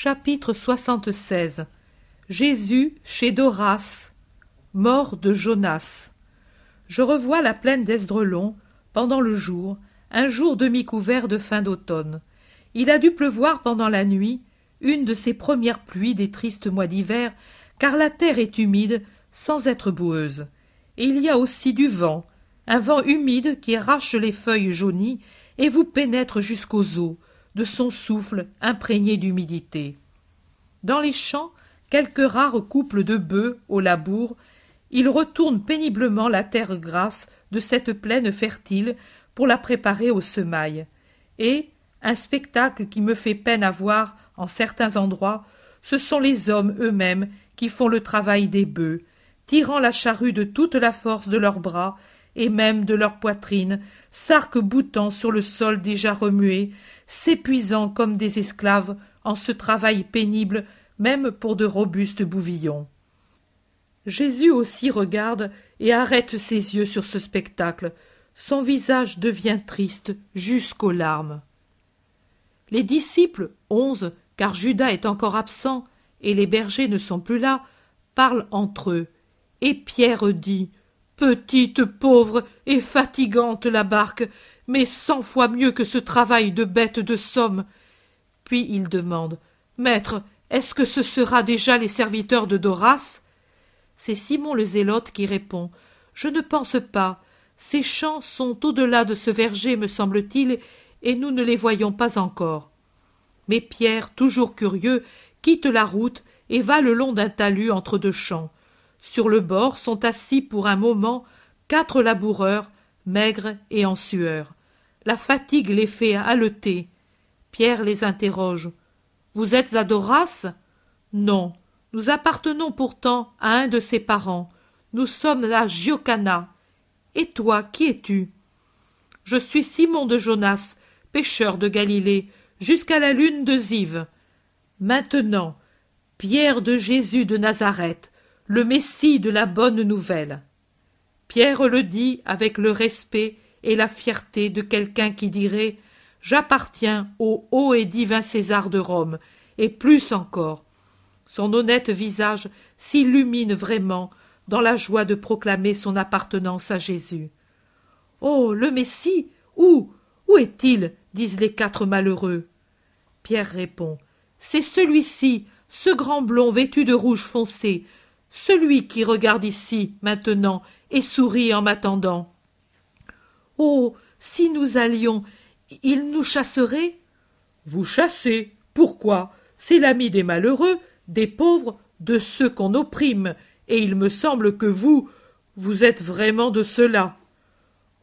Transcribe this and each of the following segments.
Chapitre 76 Jésus chez Doras, mort de Jonas. Je revois la plaine d'Esdrelon, pendant le jour, un jour demi-couvert de fin d'automne. Il a dû pleuvoir pendant la nuit, une de ces premières pluies des tristes mois d'hiver, car la terre est humide sans être boueuse. Et il y a aussi du vent, un vent humide qui arrache les feuilles jaunies et vous pénètre jusqu'aux os, de son souffle imprégné d'humidité. Dans les champs, quelques rares couples de bœufs au labour, ils retournent péniblement la terre grasse de cette plaine fertile pour la préparer aux semailles. Et, un spectacle qui me fait peine à voir en certains endroits, ce sont les hommes eux-mêmes qui font le travail des bœufs, tirant la charrue de toute la force de leurs bras et même de leur poitrine, s'arc-boutant sur le sol déjà remué, s'épuisant comme des esclaves en ce travail pénible même pour de robustes bouvillons. Jésus aussi regarde et arrête ses yeux sur ce spectacle. Son visage devient triste jusqu'aux larmes. Les disciples, onze, car Judas est encore absent, et les bergers ne sont plus là, parlent entre eux. Et Pierre dit Petite pauvre et fatigante la barque, mais cent fois mieux que ce travail de bête de somme. Puis il demande Maître, est-ce que ce sera déjà les serviteurs de Doras? C'est Simon le Zélote qui répond Je ne pense pas. Ces champs sont au-delà de ce verger, me semble-t-il, et nous ne les voyons pas encore. Mais Pierre, toujours curieux, quitte la route et va le long d'un talus entre deux champs. Sur le bord sont assis pour un moment quatre laboureurs, maigres et en sueur. La fatigue les fait haleter. Pierre les interroge. Vous êtes à Doras? Non. Nous appartenons pourtant à un de ses parents. Nous sommes à Giocana. Et toi, qui es-tu Je suis Simon de Jonas, pêcheur de Galilée, jusqu'à la lune de Ziv. Maintenant, Pierre de Jésus de Nazareth, le Messie de la bonne nouvelle. Pierre le dit avec le respect et la fierté de quelqu'un qui dirait J'appartiens au haut et divin César de Rome, et plus encore. Son honnête visage s'illumine vraiment dans la joie de proclamer son appartenance à Jésus. Oh. Le Messie. Où. Où est-il? disent les quatre malheureux. Pierre répond. C'est celui-ci, ce grand blond vêtu de rouge foncé, celui qui regarde ici, maintenant, et sourit en m'attendant. Oh. Si nous allions, il nous chasserait? Vous chassez. Pourquoi? C'est l'ami des malheureux, des pauvres, de ceux qu'on opprime, et il me semble que vous, vous êtes vraiment de ceux-là.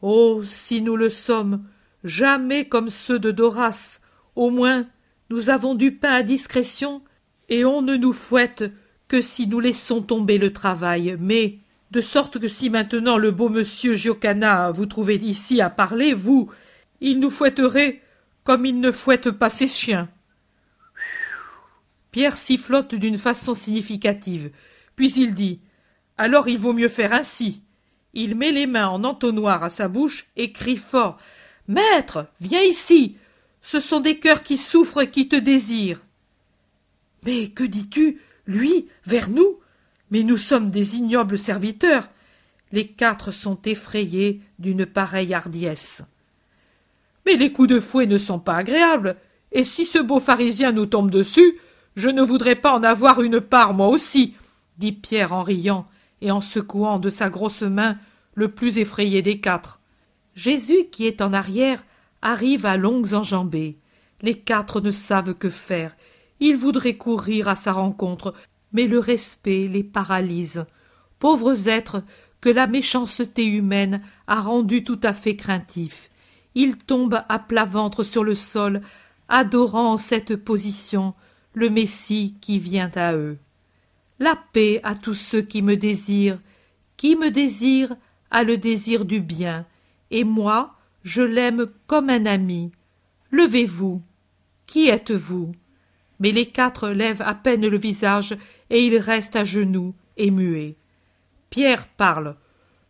Oh. Si nous le sommes, jamais comme ceux de Doras. Au moins, nous avons du pain à discrétion, et on ne nous fouette que si nous laissons tomber le travail. Mais, de sorte que si maintenant le beau monsieur Giocana vous trouvait ici à parler, vous, il nous fouetterait comme il ne fouette pas ses chiens. Pierre sifflote d'une façon significative, puis il dit Alors il vaut mieux faire ainsi. Il met les mains en entonnoir à sa bouche et crie fort Maître, viens ici. Ce sont des cœurs qui souffrent et qui te désirent. Mais que dis-tu, lui, vers nous Mais nous sommes des ignobles serviteurs. Les quatre sont effrayés d'une pareille hardiesse. Mais les coups de fouet ne sont pas agréables, et si ce beau pharisien nous tombe dessus, je ne voudrais pas en avoir une part moi aussi, dit Pierre en riant et en secouant de sa grosse main le plus effrayé des quatre. Jésus, qui est en arrière, arrive à longues enjambées. Les quatre ne savent que faire. Ils voudraient courir à sa rencontre, mais le respect les paralyse. Pauvres êtres que la méchanceté humaine a rendus tout à fait craintifs. Ils tombent à plat ventre sur le sol, adorant en cette position le Messie qui vient à eux. La paix à tous ceux qui me désirent. Qui me désire a le désir du bien, et moi, je l'aime comme un ami. Levez-vous. Qui êtes-vous? Mais les quatre lèvent à peine le visage, et ils restent à genoux et. Pierre parle.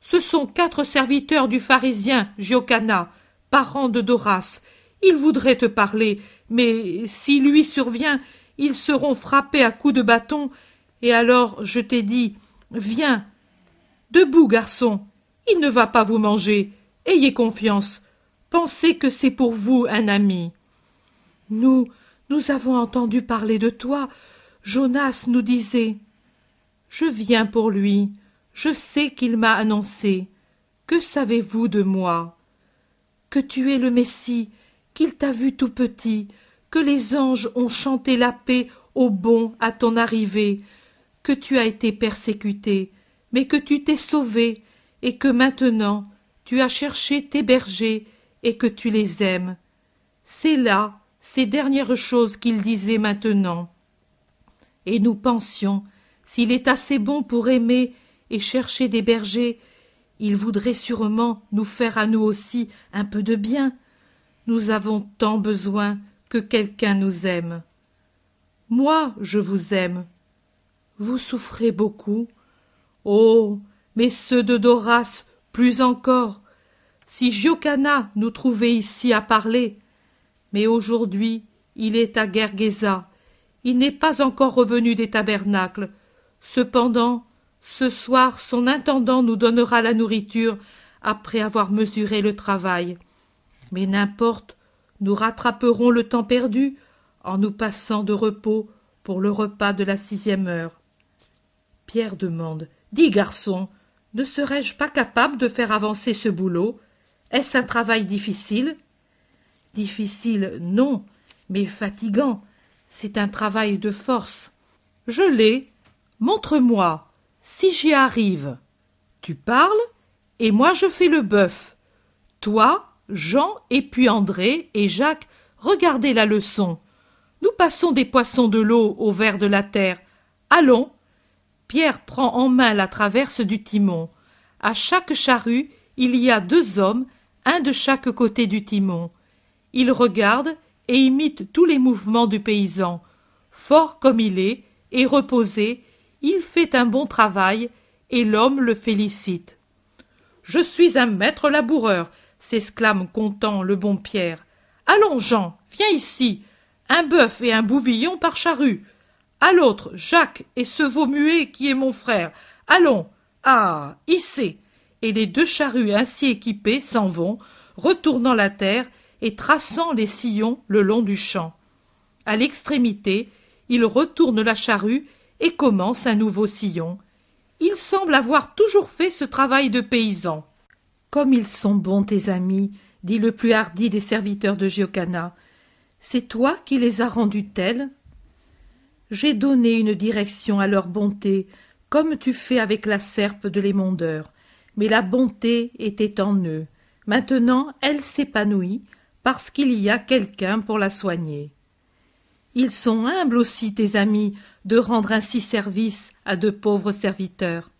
Ce sont quatre serviteurs du pharisien Giocana, parent de Doras. Ils voudraient te parler, mais si lui survient, ils seront frappés à coups de bâton, et alors je t'ai dit Viens. Debout, garçon. Il ne va pas vous manger. Ayez confiance. Pensez que c'est pour vous un ami. Nous, nous avons entendu parler de toi. Jonas nous disait. Je viens pour lui. Je sais qu'il m'a annoncé. Que savez-vous de moi? Que tu es le Messie, qu'il t'a vu tout petit, que les anges ont chanté la paix au bon à ton arrivée, que tu as été persécuté, mais que tu t'es sauvé, et que maintenant tu as cherché tes bergers, et que tu les aimes. C'est là ces dernières choses qu'il disait maintenant. Et nous pensions, s'il est assez bon pour aimer et chercher des bergers, il voudrait sûrement nous faire à nous aussi un peu de bien. Nous avons tant besoin que quelqu'un nous aime. Moi, je vous aime. Vous souffrez beaucoup. Oh. Mais ceux de Doras plus encore. Si Giocana nous trouvait ici à parler. Mais aujourd'hui il est à Gergesa. Il n'est pas encore revenu des tabernacles. Cependant, ce soir son intendant nous donnera la nourriture après avoir mesuré le travail. Mais n'importe, nous rattraperons le temps perdu en nous passant de repos pour le repas de la sixième heure. Pierre demande. Dis, garçon, ne serais-je pas capable de faire avancer ce boulot? Est-ce un travail difficile? Difficile, non, mais fatigant. C'est un travail de force. Je l'ai. Montre-moi. Si j'y arrive. Tu parles, et moi je fais le bœuf. Toi, Jean, et puis André et Jacques, regardez la leçon. Nous passons des poissons de l'eau au vers de la terre. Allons. Pierre prend en main la traverse du timon. À chaque charrue, il y a deux hommes, un de chaque côté du timon. Il regarde et imite tous les mouvements du paysan. Fort comme il est, et reposé, il fait un bon travail, et l'homme le félicite. Je suis un maître laboureur, s'exclame content le bon Pierre. Allons, Jean, viens ici. Un bœuf et un bouvillon par charrue. À l'autre, Jacques et ce veau muet qui est mon frère. Allons. Ah. Hissez. Et les deux charrues ainsi équipées s'en vont, retournant la terre et traçant les sillons le long du champ. À l'extrémité, il retourne la charrue et commence un nouveau sillon. Il semble avoir toujours fait ce travail de paysan. Comme ils sont bons, tes amis, dit le plus hardi des serviteurs de Giocana. C'est toi qui les as rendus tels J'ai donné une direction à leur bonté, comme tu fais avec la serpe de l'émondeur. Mais la bonté était en eux. Maintenant elle s'épanouit, parce qu'il y a quelqu'un pour la soigner. Ils sont humbles aussi, tes amis, de rendre ainsi service à de pauvres serviteurs.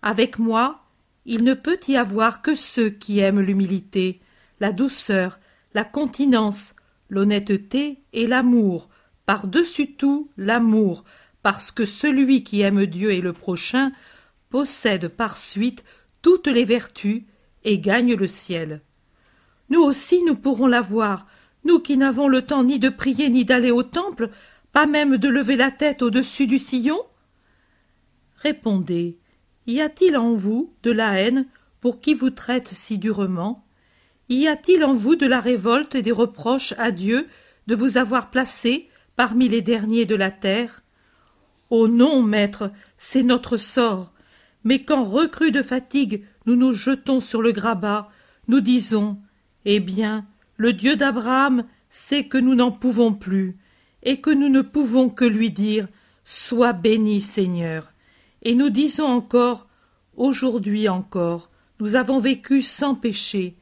Avec moi, il ne peut y avoir que ceux qui aiment l'humilité, la douceur, la continence, l'honnêteté et l'amour, par-dessus tout l'amour, parce que celui qui aime Dieu et le prochain possède par suite toutes les vertus et gagne le ciel. Nous aussi nous pourrons l'avoir, nous qui n'avons le temps ni de prier ni d'aller au temple, pas même de lever la tête au-dessus du sillon Répondez, y a-t-il en vous de la haine pour qui vous traite si durement? Y a-t-il en vous de la révolte et des reproches à Dieu de vous avoir placé parmi les derniers de la terre? Oh non, maître, c'est notre sort. Mais quand recrus de fatigue nous nous jetons sur le grabat, nous disons Eh bien, le Dieu d'Abraham sait que nous n'en pouvons plus, et que nous ne pouvons que lui dire Sois béni, Seigneur. Et nous disons encore Aujourd'hui encore, nous avons vécu sans péché.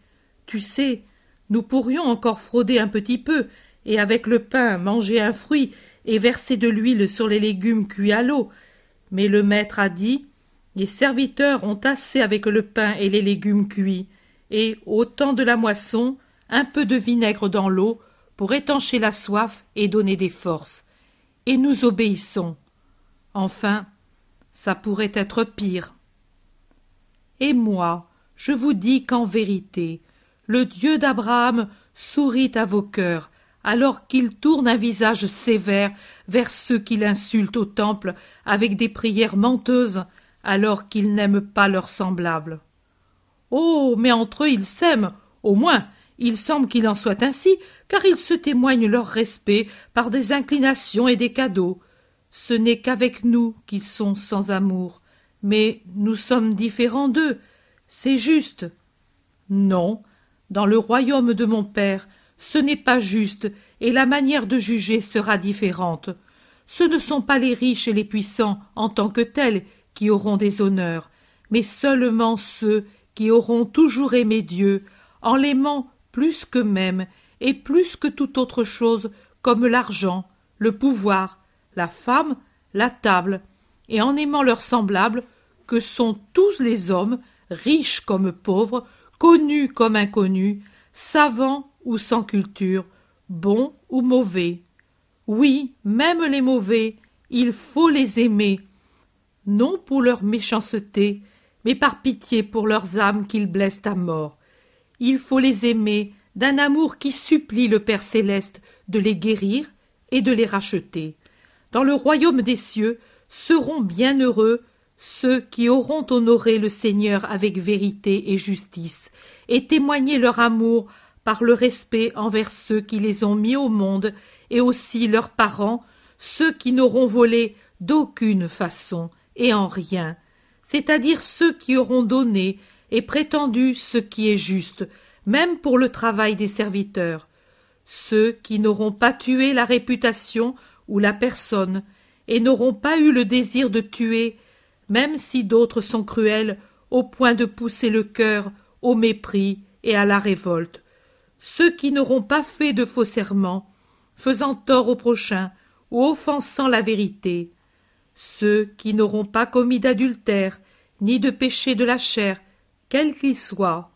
Tu sais, nous pourrions encore frauder un petit peu, et avec le pain manger un fruit et verser de l'huile sur les légumes cuits à l'eau. Mais le maître a dit Les serviteurs ont assez avec le pain et les légumes cuits, et, au temps de la moisson, un peu de vinaigre dans l'eau pour étancher la soif et donner des forces. Et nous obéissons. Enfin, ça pourrait être pire. Et moi, je vous dis qu'en vérité, le Dieu d'Abraham sourit à vos cœurs, alors qu'il tourne un visage sévère vers ceux qui l'insultent au temple avec des prières menteuses, alors qu'il n'aime pas leurs semblables. Oh. Mais entre eux ils s'aiment. Au moins, il semble qu'il en soit ainsi, car ils se témoignent leur respect par des inclinations et des cadeaux. Ce n'est qu'avec nous qu'ils sont sans amour. Mais nous sommes différents d'eux. C'est juste. Non. Dans le royaume de mon Père, ce n'est pas juste, et la manière de juger sera différente. Ce ne sont pas les riches et les puissants en tant que tels qui auront des honneurs, mais seulement ceux qui auront toujours aimé Dieu, en l'aimant plus qu'eux-mêmes et plus que toute autre chose, comme l'argent, le pouvoir, la femme, la table, et en aimant leurs semblables, que sont tous les hommes, riches comme pauvres, connus comme inconnus, savants ou sans culture, bons ou mauvais. Oui, même les mauvais, il faut les aimer, non pour leur méchanceté, mais par pitié pour leurs âmes qu'ils blessent à mort. Il faut les aimer d'un amour qui supplie le Père céleste de les guérir et de les racheter. Dans le royaume des cieux seront bien heureux ceux qui auront honoré le Seigneur avec vérité et justice, et témoigné leur amour par le respect envers ceux qui les ont mis au monde, et aussi leurs parents, ceux qui n'auront volé d'aucune façon et en rien, c'est-à-dire ceux qui auront donné et prétendu ce qui est juste, même pour le travail des serviteurs, ceux qui n'auront pas tué la réputation ou la personne, et n'auront pas eu le désir de tuer, même si d'autres sont cruels au point de pousser le cœur au mépris et à la révolte, ceux qui n'auront pas fait de faux serments, faisant tort au prochain ou offensant la vérité, ceux qui n'auront pas commis d'adultère ni de péché de la chair, quel qu'il soit,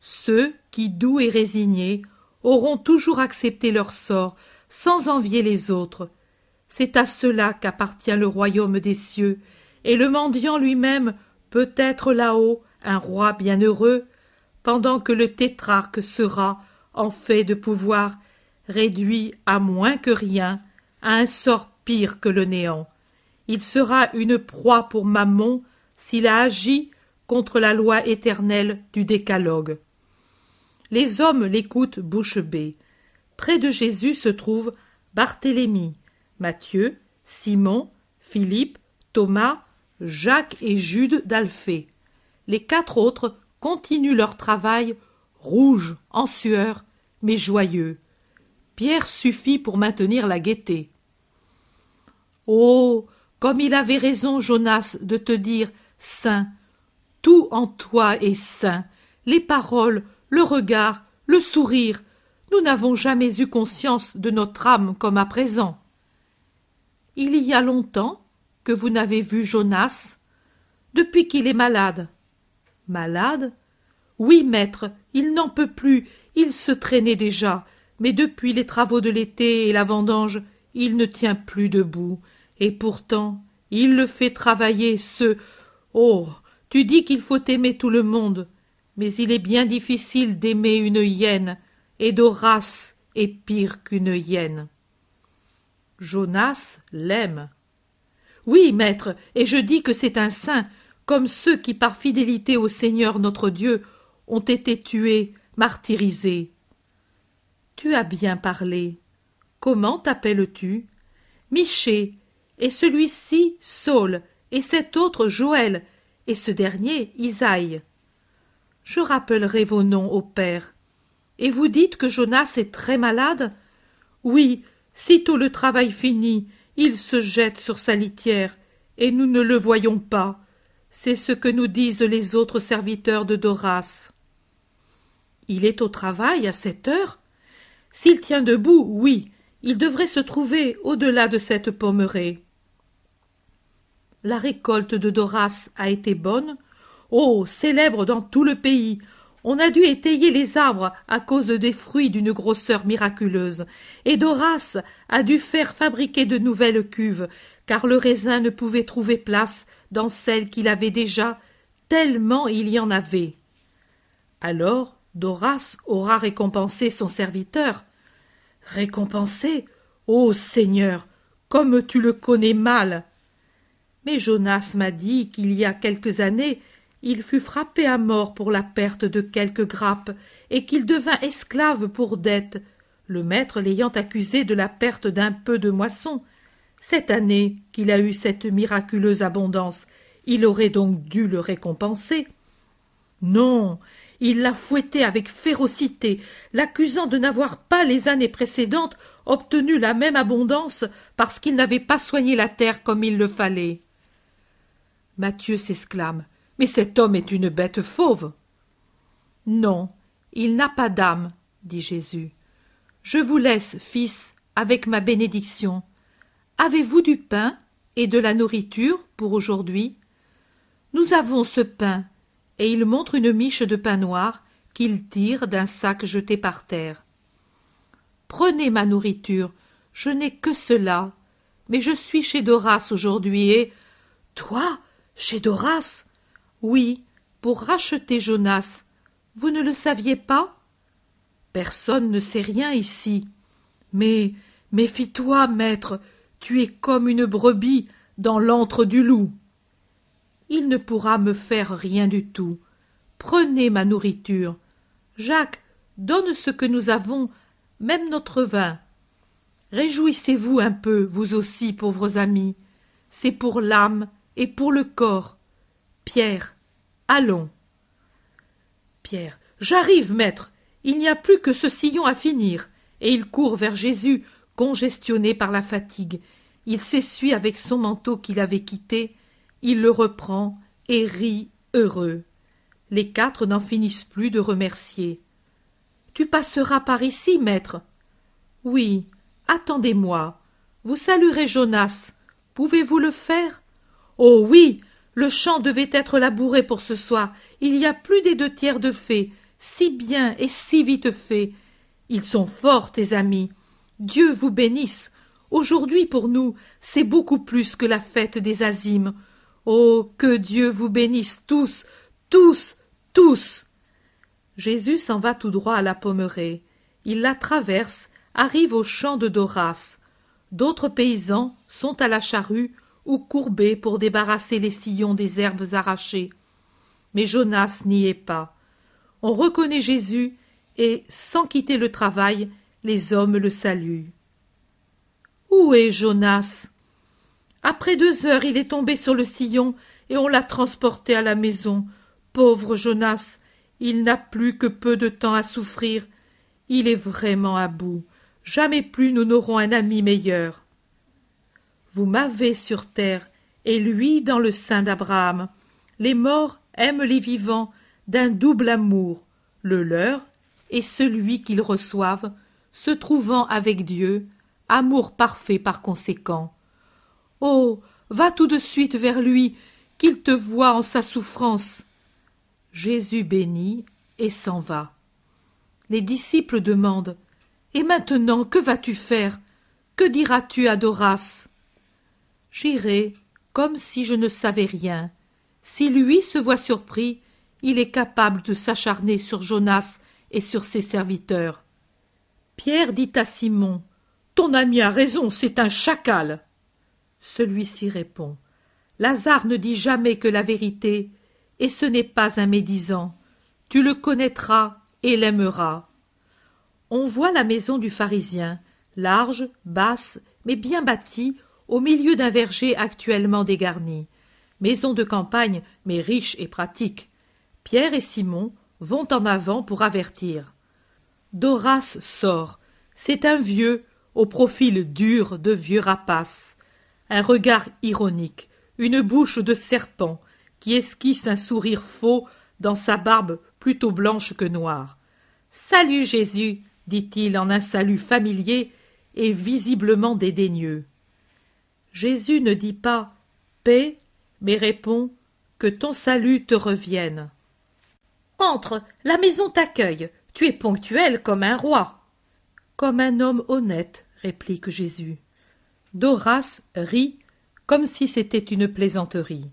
ceux qui, doux et résignés, auront toujours accepté leur sort sans envier les autres. C'est à cela qu'appartient le royaume des cieux, et le mendiant lui-même peut être là-haut un roi bienheureux, pendant que le tétrarque sera, en fait de pouvoir, réduit à moins que rien, à un sort pire que le néant. Il sera une proie pour Mammon s'il a agi contre la loi éternelle du décalogue. Les hommes l'écoutent bouche bée. Près de Jésus se trouvent Barthélemy, Matthieu, Simon, Philippe, Thomas, Jacques et Jude d'Alphée. Les quatre autres continuent leur travail, rouges, en sueur, mais joyeux. Pierre suffit pour maintenir la gaieté. Oh. Comme il avait raison, Jonas, de te dire Saint. Tout en toi est saint. Les paroles, le regard, le sourire. Nous n'avons jamais eu conscience de notre âme comme à présent. Il y a longtemps que vous n'avez vu Jonas Depuis qu'il est malade. Malade? Oui, maître, il n'en peut plus, il se traînait déjà, mais depuis les travaux de l'été et la vendange, il ne tient plus debout, et pourtant il le fait travailler ce. Oh. Tu dis qu'il faut aimer tout le monde, mais il est bien difficile d'aimer une hyène, et d'Horace est pire qu'une hyène. Jonas l'aime. Oui, maître, et je dis que c'est un saint, comme ceux qui, par fidélité au Seigneur notre Dieu, ont été tués, martyrisés. Tu as bien parlé. Comment t'appelles-tu Miché, et celui-ci Saul, et cet autre Joël, et ce dernier Isaïe. Je rappellerai vos noms au père. Et vous dites que Jonas est très malade? Oui, sitôt le travail fini, il se jette sur sa litière, et nous ne le voyons pas. C'est ce que nous disent les autres serviteurs de Doras. Il est au travail à cette heure S'il tient debout, oui, il devrait se trouver au-delà de cette pommeraie. La récolte de Doras a été bonne. Oh. Célèbre dans tout le pays. On a dû étayer les arbres à cause des fruits d'une grosseur miraculeuse, et Doras a dû faire fabriquer de nouvelles cuves, car le raisin ne pouvait trouver place dans celles qu'il avait déjà, tellement il y en avait. Alors Doras aura récompensé son serviteur. Récompensé? Ô Seigneur, comme tu le connais mal. Jonas m'a dit qu'il y a quelques années il fut frappé à mort pour la perte de quelques grappes, et qu'il devint esclave pour dette, le maître l'ayant accusé de la perte d'un peu de moisson. Cette année qu'il a eu cette miraculeuse abondance, il aurait donc dû le récompenser. Non, il l'a fouetté avec férocité, l'accusant de n'avoir pas les années précédentes obtenu la même abondance parce qu'il n'avait pas soigné la terre comme il le fallait. Matthieu s'exclame. Mais cet homme est une bête fauve. Non, il n'a pas d'âme, dit Jésus. Je vous laisse, fils, avec ma bénédiction. Avez-vous du pain et de la nourriture pour aujourd'hui? Nous avons ce pain, et il montre une miche de pain noir qu'il tire d'un sac jeté par terre. Prenez ma nourriture, je n'ai que cela, mais je suis chez Doras aujourd'hui et. Toi, chez Doras oui, pour racheter Jonas. Vous ne le saviez pas? Personne ne sait rien ici. Mais méfie-toi, maître, tu es comme une brebis dans l'antre du loup. Il ne pourra me faire rien du tout. Prenez ma nourriture. Jacques, donne ce que nous avons, même notre vin. Réjouissez-vous un peu, vous aussi, pauvres amis. C'est pour l'âme et pour le corps. Pierre, allons. Pierre. J'arrive, maître. Il n'y a plus que ce sillon à finir. Et il court vers Jésus, congestionné par la fatigue. Il s'essuie avec son manteau qu'il avait quitté. Il le reprend et rit heureux. Les quatre n'en finissent plus de remercier. Tu passeras par ici, maître. Oui, attendez-moi. Vous saluerez Jonas. Pouvez-vous le faire? Oh oui, le champ devait être labouré pour ce soir. Il y a plus des deux tiers de faits. Si bien et si vite fait. Ils sont forts, tes amis. Dieu vous bénisse. Aujourd'hui, pour nous, c'est beaucoup plus que la fête des azimes. Oh, que Dieu vous bénisse tous, tous, tous. Jésus s'en va tout droit à la pommeraie. Il la traverse, arrive au champ de Doras. D'autres paysans sont à la charrue ou courbés pour débarrasser les sillons des herbes arrachées. Mais Jonas n'y est pas. On reconnaît Jésus, et, sans quitter le travail, les hommes le saluent. Où est Jonas? Après deux heures, il est tombé sur le sillon, et on l'a transporté à la maison. Pauvre Jonas, il n'a plus que peu de temps à souffrir. Il est vraiment à bout. Jamais plus nous n'aurons un ami meilleur. Vous m'avez sur terre, et lui dans le sein d'Abraham. Les morts aiment les vivants d'un double amour, le leur et celui qu'ils reçoivent, se trouvant avec Dieu, amour parfait par conséquent. Oh. Va tout de suite vers lui, qu'il te voie en sa souffrance. Jésus bénit et s'en va. Les disciples demandent. Et maintenant que vas tu faire? Que diras tu à Doras? J'irai comme si je ne savais rien. Si lui se voit surpris, il est capable de s'acharner sur Jonas et sur ses serviteurs. Pierre dit à Simon Ton ami a raison, c'est un chacal. Celui-ci répond Lazare ne dit jamais que la vérité, et ce n'est pas un médisant. Tu le connaîtras et l'aimeras. On voit la maison du pharisien, large, basse, mais bien bâtie, au milieu d'un verger actuellement dégarni. Maison de campagne, mais riche et pratique. Pierre et Simon vont en avant pour avertir. Doras sort. C'est un vieux, au profil dur de vieux rapace. Un regard ironique, une bouche de serpent, qui esquisse un sourire faux dans sa barbe plutôt blanche que noire. Salut Jésus, dit-il en un salut familier et visiblement dédaigneux. Jésus ne dit pas paix, mais répond que ton salut te revienne. Entre, la maison t'accueille. Tu es ponctuel comme un roi. Comme un homme honnête, réplique Jésus. Doras rit comme si c'était une plaisanterie.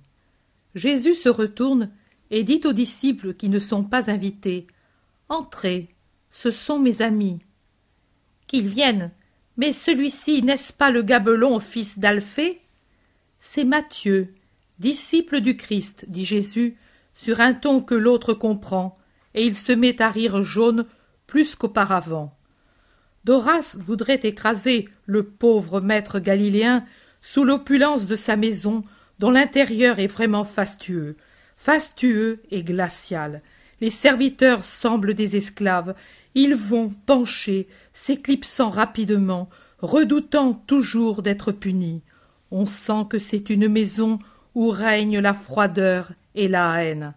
Jésus se retourne et dit aux disciples qui ne sont pas invités Entrez, ce sont mes amis. Qu'il vienne. Mais celui-ci n'est-ce pas le gabelon fils d'Alphée? C'est Matthieu, disciple du Christ, dit Jésus, sur un ton que l'autre comprend, et il se met à rire jaune plus qu'auparavant. Doras voudrait écraser le pauvre maître galiléen sous l'opulence de sa maison, dont l'intérieur est vraiment fastueux, fastueux et glacial. Les serviteurs semblent des esclaves, ils vont penchés, s'éclipsant rapidement, redoutant toujours d'être punis. On sent que c'est une maison où règne la froideur et la haine.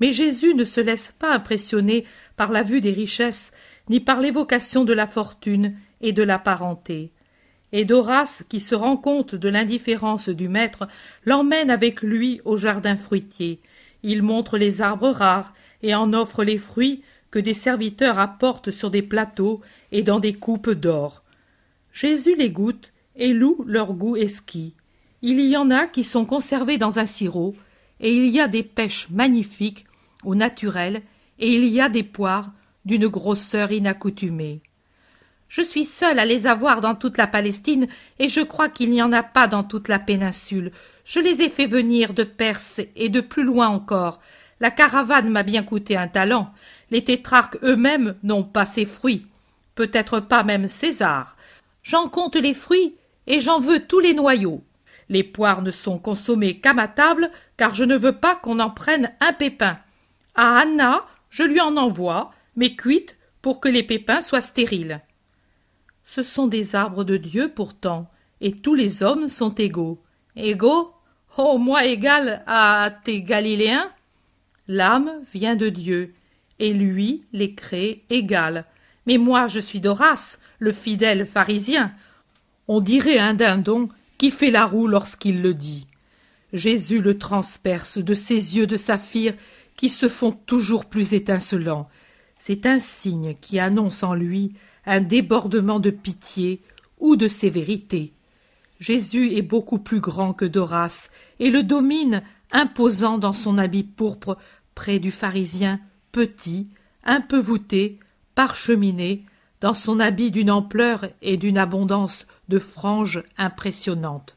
Mais Jésus ne se laisse pas impressionner par la vue des richesses, ni par l'évocation de la fortune et de la parenté. Et Doras, qui se rend compte de l'indifférence du maître, l'emmène avec lui au jardin fruitier. Il montre les arbres rares et en offre les fruits que des serviteurs apportent sur des plateaux et dans des coupes d'or. Jésus les goûte et loue leur goût esquis. Il y en a qui sont conservés dans un sirop, et il y a des pêches magnifiques ou naturelles, et il y a des poires d'une grosseur inaccoutumée. Je suis seul à les avoir dans toute la Palestine, et je crois qu'il n'y en a pas dans toute la péninsule. Je les ai fait venir de Perse et de plus loin encore. La caravane m'a bien coûté un talent. Les tétrarques eux-mêmes n'ont pas ces fruits. Peut-être pas même César. J'en compte les fruits, et j'en veux tous les noyaux. Les poires ne sont consommées qu'à ma table, car je ne veux pas qu'on en prenne un pépin. À Anna, je lui en envoie, mais cuite pour que les pépins soient stériles. Ce sont des arbres de Dieu pourtant, et tous les hommes sont égaux. Égaux? Oh, moi égal à tes Galiléens? L'âme vient de Dieu, et lui les crée égales. Mais moi je suis d'Horace, le fidèle pharisien. On dirait un dindon qui fait la roue lorsqu'il le dit. Jésus le transperce de ses yeux de saphir qui se font toujours plus étincelants, c'est un signe qui annonce en lui un débordement de pitié ou de sévérité. Jésus est beaucoup plus grand que Doras et le domine, imposant dans son habit pourpre près du pharisien, petit, un peu voûté, parcheminé, dans son habit d'une ampleur et d'une abondance de franges impressionnantes.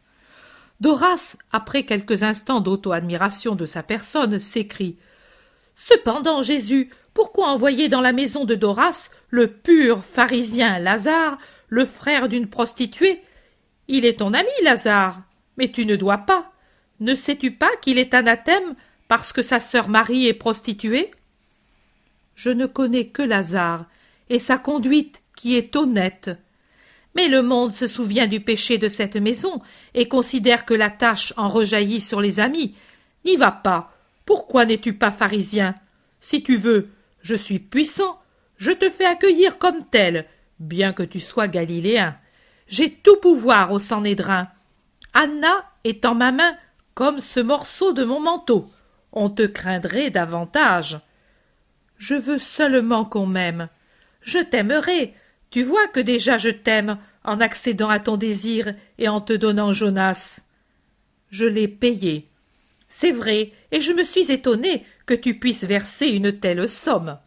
Doras, après quelques instants d'auto-admiration de sa personne, s'écrie Cependant, Jésus, pourquoi envoyer dans la maison de Doras le pur pharisien Lazare, le frère d'une prostituée? Il est ton ami, Lazare, mais tu ne dois pas. Ne sais-tu pas qu'il est anathème parce que sa sœur Marie est prostituée? Je ne connais que Lazare et sa conduite qui est honnête. Mais le monde se souvient du péché de cette maison et considère que la tâche en rejaillit sur les amis. N'y va pas. Pourquoi n'es-tu pas pharisien? Si tu veux, je suis puissant, je te fais accueillir comme tel, bien que tu sois galiléen. J'ai tout pouvoir au Sanhédrin. Anna est en ma main comme ce morceau de mon manteau. On te craindrait davantage. Je veux seulement qu'on m'aime. Je t'aimerai. Tu vois que déjà je t'aime en accédant à ton désir et en te donnant Jonas. Je l'ai payé. C'est vrai, et je me suis étonné que tu puisses verser une telle somme.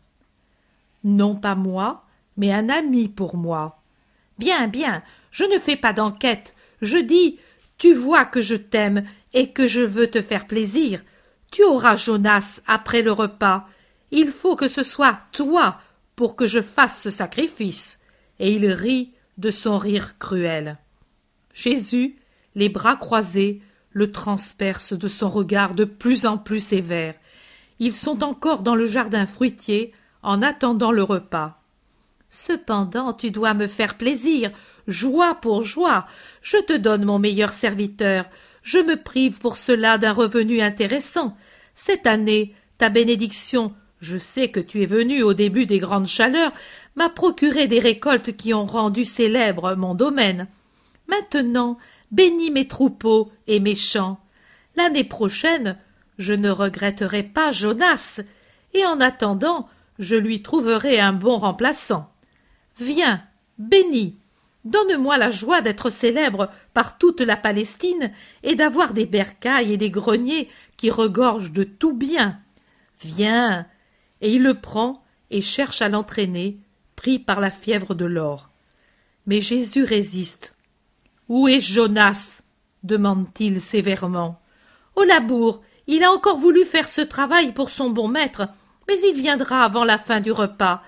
Non pas moi, mais un ami pour moi. Bien, bien, je ne fais pas d'enquête. Je dis Tu vois que je t'aime et que je veux te faire plaisir. Tu auras Jonas après le repas. Il faut que ce soit toi pour que je fasse ce sacrifice. Et il rit de son rire cruel. Jésus, les bras croisés, le transperce de son regard de plus en plus sévère. Ils sont encore dans le jardin fruitier, en attendant le repas. Cependant, tu dois me faire plaisir, joie pour joie. Je te donne mon meilleur serviteur. Je me prive pour cela d'un revenu intéressant. Cette année, ta bénédiction, je sais que tu es venu au début des grandes chaleurs, m'a procuré des récoltes qui ont rendu célèbre mon domaine. Maintenant, bénis mes troupeaux et mes champs. L'année prochaine, je ne regretterai pas Jonas, et en attendant, je lui trouverai un bon remplaçant. Viens, bénis, donne-moi la joie d'être célèbre par toute la Palestine et d'avoir des bercailles et des greniers qui regorgent de tout bien. Viens. Et il le prend et cherche à l'entraîner, pris par la fièvre de l'or. Mais Jésus résiste. Où est Jonas? demande-t-il sévèrement. Au labour. Il a encore voulu faire ce travail pour son bon maître, mais il viendra avant la fin du repas.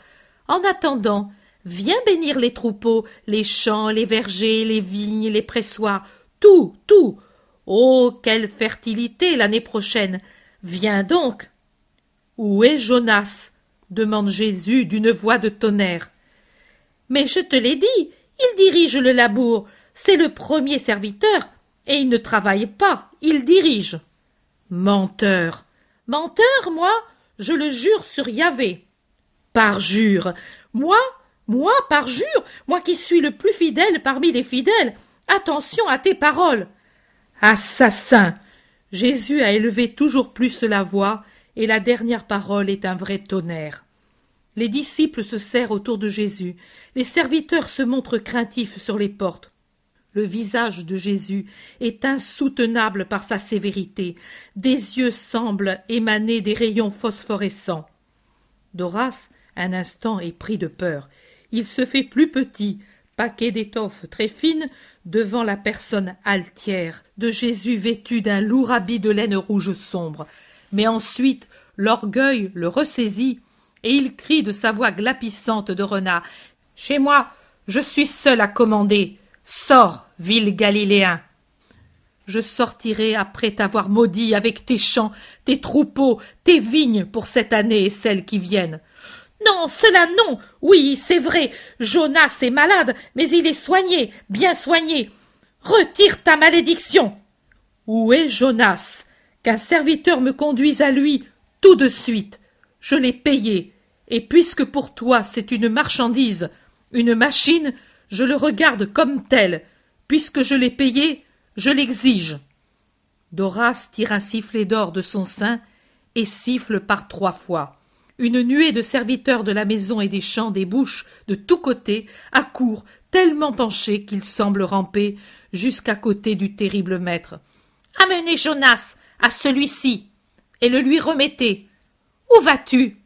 En attendant, viens bénir les troupeaux, les champs, les vergers, les vignes, les pressoirs, tout, tout. Oh, quelle fertilité l'année prochaine. Viens donc. Où est Jonas? demande Jésus d'une voix de tonnerre. Mais je te l'ai dit, il dirige le labour. C'est le premier serviteur, et il ne travaille pas, il dirige. Menteur. Menteur, moi? Je le jure sur Yahvé. Parjure. Moi? Moi, parjure? Moi qui suis le plus fidèle parmi les fidèles. Attention à tes paroles. Assassin. Jésus a élevé toujours plus la voix, et la dernière parole est un vrai tonnerre. Les disciples se serrent autour de Jésus. Les serviteurs se montrent craintifs sur les portes. Le visage de Jésus est insoutenable par sa sévérité. Des yeux semblent émaner des rayons phosphorescents. Doras, un instant, est pris de peur. Il se fait plus petit, paquet d'étoffes très fines, devant la personne altière de Jésus vêtu d'un lourd habit de laine rouge sombre. Mais ensuite, l'orgueil le ressaisit, et il crie de sa voix glapissante de renard. Chez moi, je suis seul à commander. Sors, ville galiléen. Je sortirai après t'avoir maudit avec tes champs, tes troupeaux, tes vignes pour cette année et celles qui viennent. Non, cela non. Oui, c'est vrai. Jonas est malade, mais il est soigné, bien soigné. Retire ta malédiction. Où est Jonas? Qu'un serviteur me conduise à lui tout de suite. Je l'ai payé, et puisque pour toi c'est une marchandise, une machine, je le regarde comme tel. Puisque je l'ai payé, je l'exige. Doras tire un sifflet d'or de son sein et siffle par trois fois. Une nuée de serviteurs de la maison et des champs débouche de tous côtés, accourt, tellement penchés qu'ils semblent ramper jusqu'à côté du terrible maître. Amenez Jonas à celui-ci et le lui remettez. Où vas-tu?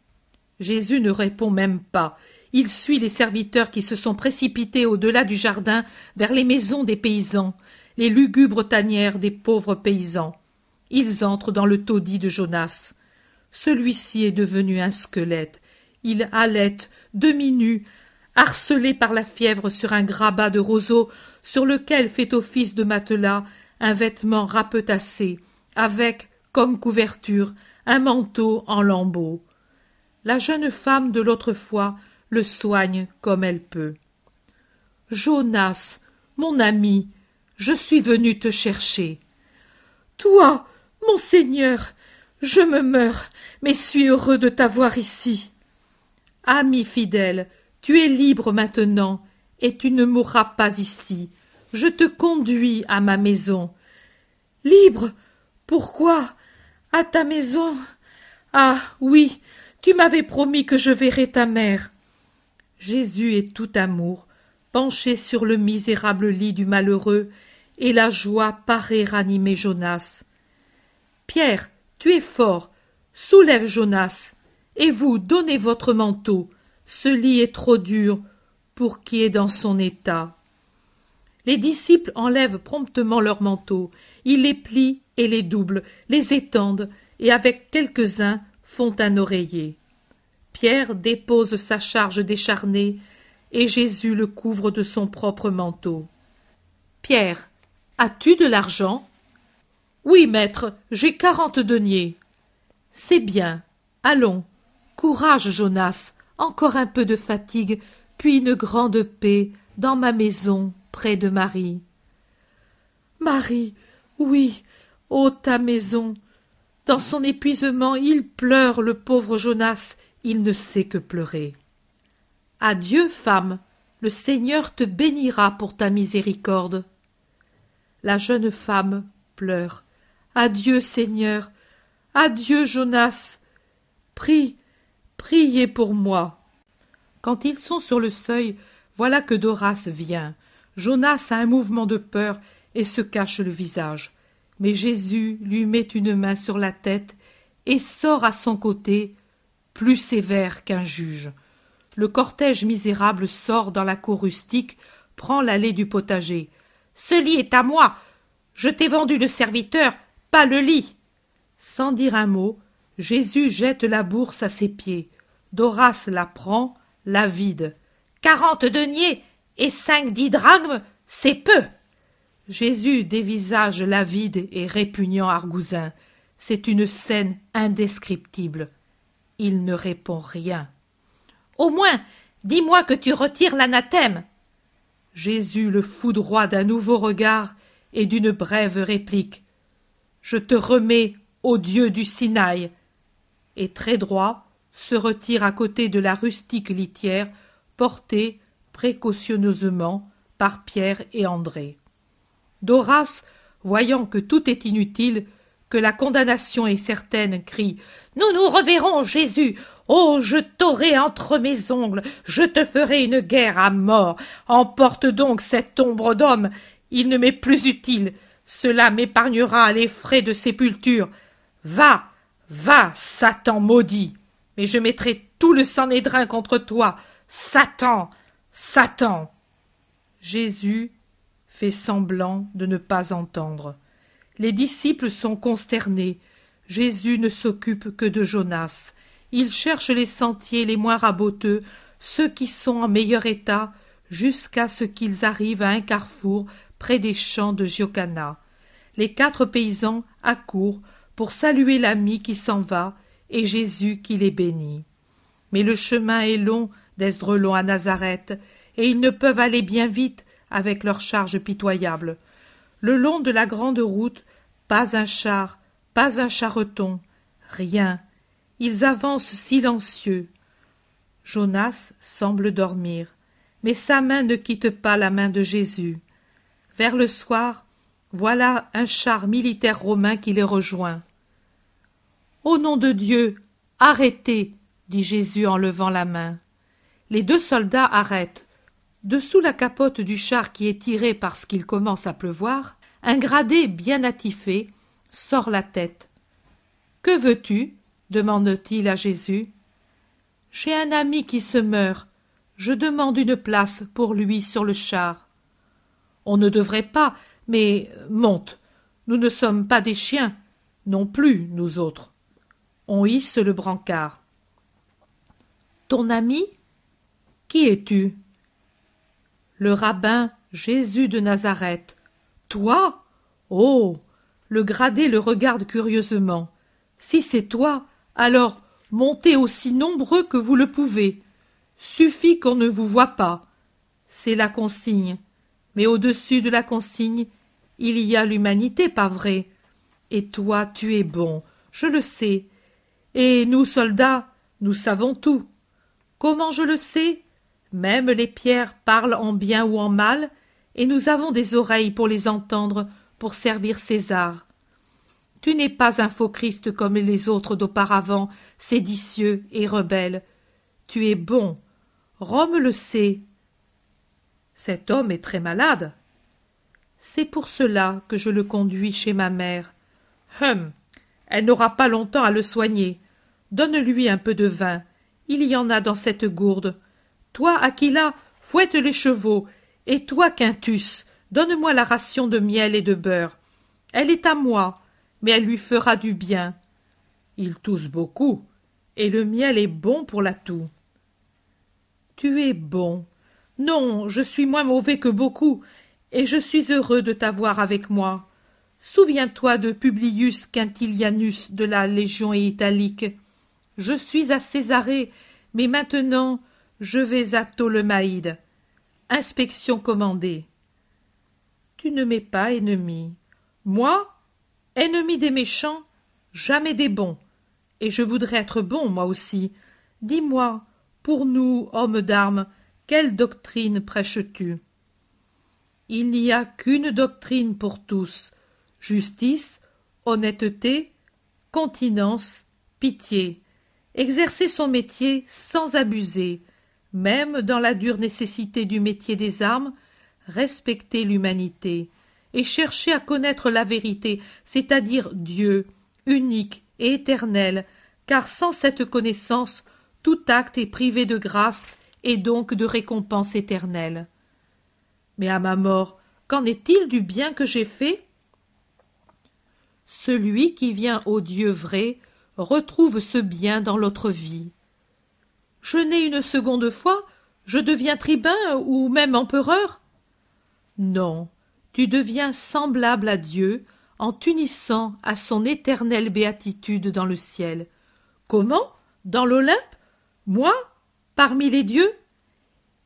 Jésus ne répond même pas. Il suit les serviteurs qui se sont précipités au-delà du jardin vers les maisons des paysans, les lugubres tanières des pauvres paysans. Ils entrent dans le taudis de Jonas. Celui-ci est devenu un squelette. Il halète, demi-nu, harcelé par la fièvre sur un grabat de roseaux sur lequel fait office de matelas un vêtement rapetassé, avec, comme couverture, un manteau en lambeaux. La jeune femme de l'autre fois le soigne comme elle peut. Jonas, mon ami, je suis venu te chercher. Toi, mon Seigneur, je me meurs, mais suis heureux de t'avoir ici. Ami fidèle, tu es libre maintenant, et tu ne mourras pas ici. Je te conduis à ma maison. Libre Pourquoi? À ta maison? Ah oui, tu m'avais promis que je verrais ta mère. Jésus est tout amour, penché sur le misérable lit du malheureux, et la joie paraît ranimer Jonas. Pierre, tu es fort, soulève Jonas, et vous donnez votre manteau, ce lit est trop dur pour qui est dans son état. Les disciples enlèvent promptement leurs manteaux, ils les plient et les doublent, les étendent, et avec quelques-uns font un oreiller. Pierre dépose sa charge décharnée, et Jésus le couvre de son propre manteau. Pierre, as-tu de l'argent? Oui, maître, j'ai quarante deniers. C'est bien. Allons. Courage, Jonas. Encore un peu de fatigue, puis une grande paix dans ma maison, près de Marie. Marie, oui, ô ta maison. Dans son épuisement, il pleure, le pauvre Jonas, il ne sait que pleurer. Adieu, femme, le Seigneur te bénira pour ta miséricorde. La jeune femme pleure. Adieu, Seigneur. Adieu, Jonas. Prie, priez pour moi. Quand ils sont sur le seuil, voilà que Doras vient. Jonas a un mouvement de peur et se cache le visage. Mais Jésus lui met une main sur la tête et sort à son côté plus sévère qu'un juge. Le cortège misérable sort dans la cour rustique, prend l'allée du potager. Ce lit est à moi. Je t'ai vendu le serviteur, pas le lit. Sans dire un mot, Jésus jette la bourse à ses pieds. Doras la prend, la vide. Quarante deniers et cinq dix drachmes, c'est peu. Jésus dévisage l'avide et répugnant Argousin. C'est une scène indescriptible. Il ne répond rien. Au moins, dis-moi que tu retires l'anathème. Jésus le foudroie d'un nouveau regard et d'une brève réplique. Je te remets au Dieu du Sinaï. Et très droit se retire à côté de la rustique litière portée précautionneusement par Pierre et André. Doras, voyant que tout est inutile, que la condamnation est certaine, crie Nous nous reverrons, Jésus. Oh, je t'aurai entre mes ongles, je te ferai une guerre à mort. Emporte donc cette ombre d'homme. Il ne m'est plus utile. Cela m'épargnera les frais de sépulture. Va, va, Satan maudit. Mais je mettrai tout le Sanhédrin contre toi. Satan, Satan. Jésus fait semblant de ne pas entendre. Les disciples sont consternés. Jésus ne s'occupe que de Jonas. Il cherche les sentiers les moins raboteux, ceux qui sont en meilleur état, jusqu'à ce qu'ils arrivent à un carrefour près des champs de Giocana. Les quatre paysans accourent pour saluer l'ami qui s'en va et Jésus qui les bénit. Mais le chemin est long d'Esdrelon à Nazareth, et ils ne peuvent aller bien vite avec leurs charges pitoyables. Le long de la grande route, pas un char, pas un charreton, rien. Ils avancent silencieux. Jonas semble dormir, mais sa main ne quitte pas la main de Jésus. Vers le soir, voilà un char militaire romain qui les rejoint. Au nom de Dieu, arrêtez, dit Jésus en levant la main. Les deux soldats arrêtent. Dessous la capote du char qui est tiré parce qu'il commence à pleuvoir, un gradé bien attifé sort la tête. Que veux-tu? demande-t-il à Jésus. J'ai un ami qui se meurt. Je demande une place pour lui sur le char. On ne devrait pas, mais monte. Nous ne sommes pas des chiens, non plus, nous autres. On hisse le brancard. Ton ami? Qui es-tu? Le rabbin Jésus de Nazareth. Toi Oh Le gradé le regarde curieusement. Si c'est toi, alors montez aussi nombreux que vous le pouvez. Suffit qu'on ne vous voie pas. C'est la consigne. Mais au-dessus de la consigne, il y a l'humanité, pas vrai? Et toi, tu es bon, je le sais. Et nous, soldats, nous savons tout. Comment je le sais? Même les pierres parlent en bien ou en mal, et nous avons des oreilles pour les entendre, pour servir César. Tu n'es pas un faux Christ comme les autres d'auparavant, séditieux et rebelle. Tu es bon. Rome le sait. Cet homme est très malade. C'est pour cela que je le conduis chez ma mère. Hum. Elle n'aura pas longtemps à le soigner. Donne-lui un peu de vin. Il y en a dans cette gourde. Toi, Aquila, fouette les chevaux, et toi, Quintus, donne-moi la ration de miel et de beurre. Elle est à moi, mais elle lui fera du bien. Il tousse beaucoup, et le miel est bon pour la toux. Tu es bon. Non, je suis moins mauvais que beaucoup, et je suis heureux de t'avoir avec moi. Souviens-toi de Publius Quintilianus de la Légion italique. Je suis à Césarée, mais maintenant je vais à Ptolemaïde. Inspection commandée. Tu ne m'es pas ennemi. Moi, ennemi des méchants, jamais des bons. Et je voudrais être bon, moi aussi. Dis-moi, pour nous, hommes d'armes, quelle doctrine prêches-tu? Il n'y a qu'une doctrine pour tous justice, honnêteté, continence, pitié. Exercer son métier sans abuser, même dans la dure nécessité du métier des armes, respecter l'humanité et chercher à connaître la vérité, c'est-à-dire Dieu, unique et éternel, car sans cette connaissance, tout acte est privé de grâce et donc de récompense éternelle. Mais à ma mort, qu'en est-il du bien que j'ai fait? Celui qui vient au Dieu vrai retrouve ce bien dans l'autre vie. Je nais une seconde fois, je deviens tribun ou même empereur. Non, tu deviens semblable à Dieu en t'unissant à son éternelle béatitude dans le ciel. Comment? Dans l'Olympe? Moi? Parmi les dieux?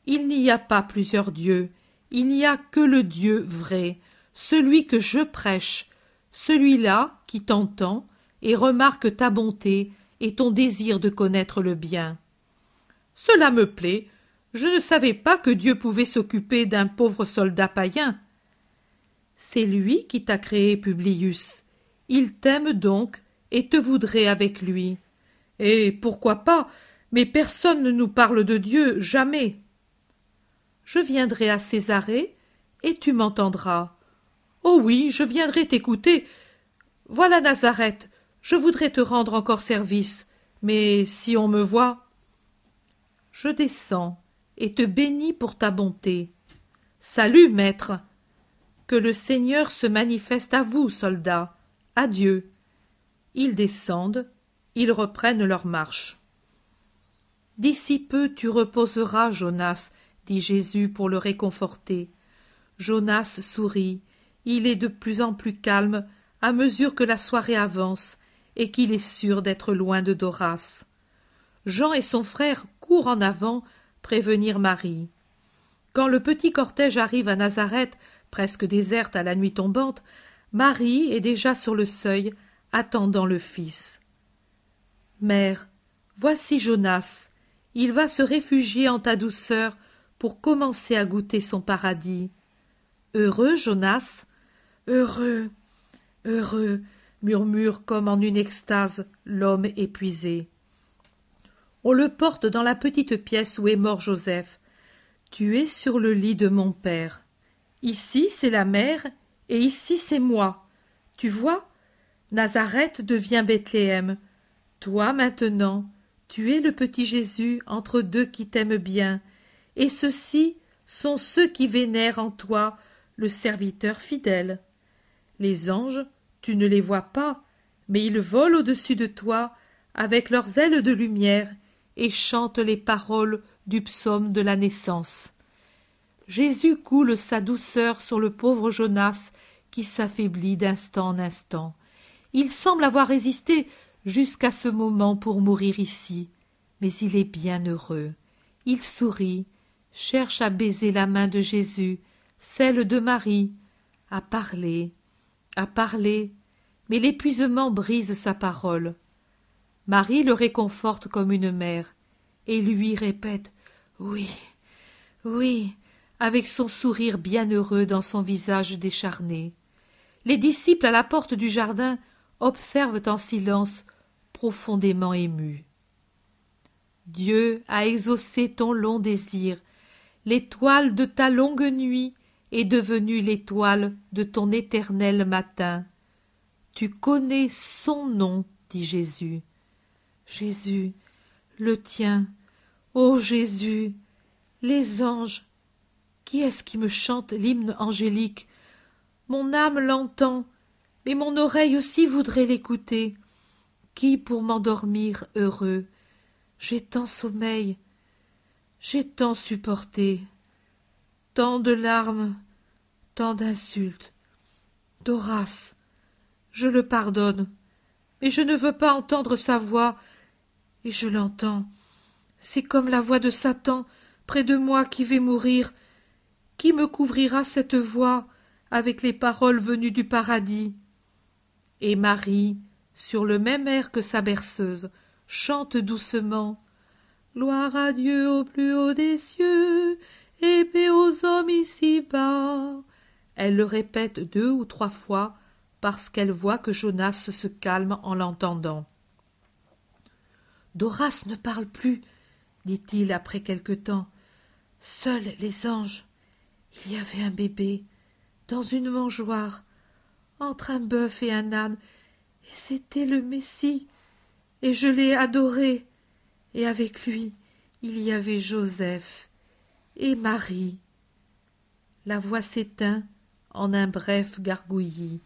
Il n'y a pas plusieurs dieux, il n'y a que le Dieu vrai, celui que je prêche, celui-là qui t'entend et remarque ta bonté et ton désir de connaître le bien. Cela me plaît. Je ne savais pas que Dieu pouvait s'occuper d'un pauvre soldat païen. C'est lui qui t'a créé, Publius. Il t'aime donc et te voudrait avec lui. Et pourquoi pas Mais personne ne nous parle de Dieu, jamais. Je viendrai à Césarée et tu m'entendras. Oh oui, je viendrai t'écouter. Voilà Nazareth. Je voudrais te rendre encore service, mais si on me voit. Je descends et te bénis pour ta bonté. Salut, maître. Que le Seigneur se manifeste à vous, soldats. Adieu. Ils descendent, ils reprennent leur marche. D'ici peu tu reposeras, Jonas, dit Jésus pour le réconforter. Jonas sourit. Il est de plus en plus calme à mesure que la soirée avance et qu'il est sûr d'être loin de Doras. Jean et son frère en avant prévenir Marie. Quand le petit cortège arrive à Nazareth presque déserte à la nuit tombante, Marie est déjà sur le seuil, attendant le Fils. Mère, voici Jonas. Il va se réfugier en ta douceur pour commencer à goûter son paradis. Heureux, Jonas? Heureux, heureux, murmure comme en une extase l'homme épuisé. On le porte dans la petite pièce où est mort Joseph. Tu es sur le lit de mon père. Ici, c'est la mère, et ici, c'est moi. Tu vois, Nazareth devient Bethléem. Toi, maintenant, tu es le petit Jésus entre deux qui t'aiment bien, et ceux-ci sont ceux qui vénèrent en toi le serviteur fidèle. Les anges, tu ne les vois pas, mais ils volent au-dessus de toi avec leurs ailes de lumière et chantent les paroles du psaume de la naissance. Jésus coule sa douceur sur le pauvre Jonas qui s'affaiblit d'instant en instant. Il semble avoir résisté jusqu'à ce moment pour mourir ici, mais il est bien heureux. Il sourit, cherche à baiser la main de Jésus, celle de Marie, à parler, à parler, mais l'épuisement brise sa parole. Marie le réconforte comme une mère, et lui répète Oui, oui, avec son sourire bienheureux dans son visage décharné. Les disciples à la porte du jardin observent en silence, profondément émus. Dieu a exaucé ton long désir, l'étoile de ta longue nuit est devenue l'étoile de ton éternel matin. Tu connais son nom, dit Jésus. Jésus, le tien, ô Jésus, les anges qui est-ce qui me chante l'hymne angélique? Mon âme l'entend, mais mon oreille aussi voudrait l'écouter. Qui pour m'endormir heureux? J'ai tant sommeil, j'ai tant supporté, tant de larmes, tant d'insultes. Doras, je le pardonne, mais je ne veux pas entendre sa voix, et je l'entends. C'est comme la voix de Satan près de moi qui vais mourir, qui me couvrira cette voix avec les paroles venues du paradis? Et Marie, sur le même air que sa berceuse, chante doucement Gloire à Dieu au plus haut des cieux, et aux hommes ici-bas. Elle le répète deux ou trois fois parce qu'elle voit que Jonas se calme en l'entendant. Doras ne parle plus, dit-il après quelque temps. Seuls les anges il y avait un bébé dans une mangeoire entre un bœuf et un âne et c'était le messie et je l'ai adoré et avec lui il y avait joseph et marie La voix s'éteint en un bref gargouillis,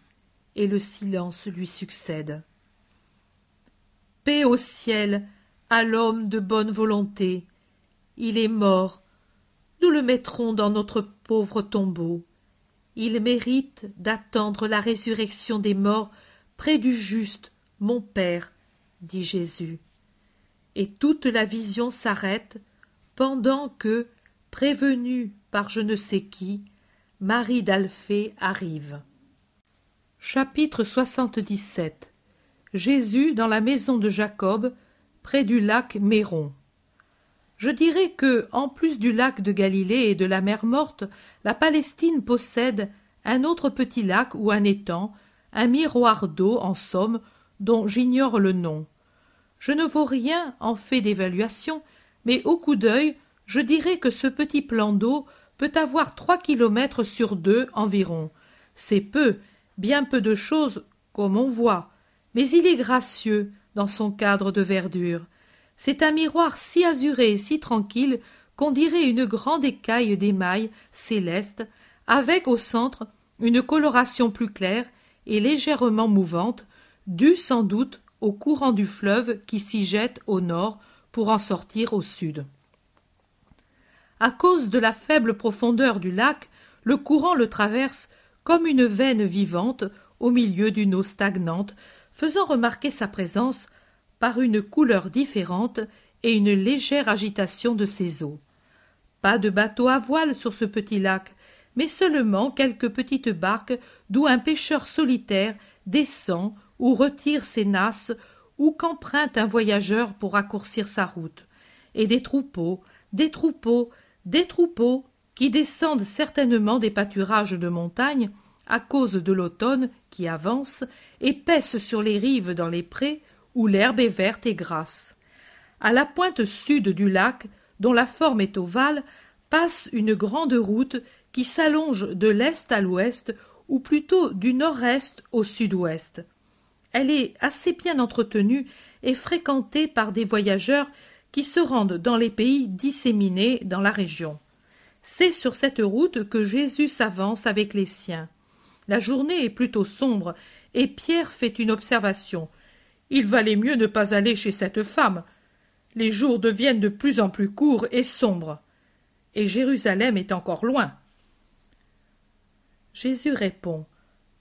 et le silence lui succède. Paix au ciel à l'homme de bonne volonté. Il est mort. Nous le mettrons dans notre pauvre tombeau. Il mérite d'attendre la résurrection des morts près du juste, mon Père, dit Jésus. Et toute la vision s'arrête pendant que, prévenue par je ne sais qui, Marie d'Alphée arrive. Chapitre 77 Jésus dans la maison de Jacob, près du lac Méron. Je dirais que, en plus du lac de Galilée et de la mer Morte, la Palestine possède un autre petit lac ou un étang, un miroir d'eau, en somme, dont j'ignore le nom. Je ne vaux rien en fait d'évaluation, mais au coup d'œil, je dirais que ce petit plan d'eau peut avoir trois kilomètres sur deux environ. C'est peu, bien peu de choses, comme on voit, mais il est gracieux dans son cadre de verdure. C'est un miroir si azuré et si tranquille qu'on dirait une grande écaille d'émail céleste, avec au centre une coloration plus claire et légèrement mouvante, due sans doute au courant du fleuve qui s'y jette au nord pour en sortir au sud. À cause de la faible profondeur du lac, le courant le traverse comme une veine vivante au milieu d'une eau stagnante, faisant remarquer sa présence par une couleur différente et une légère agitation de ses eaux. Pas de bateau à voile sur ce petit lac, mais seulement quelques petites barques d'où un pêcheur solitaire descend ou retire ses nasses ou qu'emprunte un voyageur pour raccourcir sa route, et des troupeaux, des troupeaux, des troupeaux qui descendent certainement des pâturages de montagne à cause de l'automne qui avance et paissent sur les rives dans les prés où l'herbe est verte et grasse. À la pointe sud du lac, dont la forme est ovale, passe une grande route qui s'allonge de l'est à l'ouest ou plutôt du nord-est au sud-ouest. Elle est assez bien entretenue et fréquentée par des voyageurs qui se rendent dans les pays disséminés dans la région. C'est sur cette route que Jésus s'avance avec les siens. La journée est plutôt sombre, et Pierre fait une observation. Il valait mieux ne pas aller chez cette femme. Les jours deviennent de plus en plus courts et sombres. Et Jérusalem est encore loin. Jésus répond.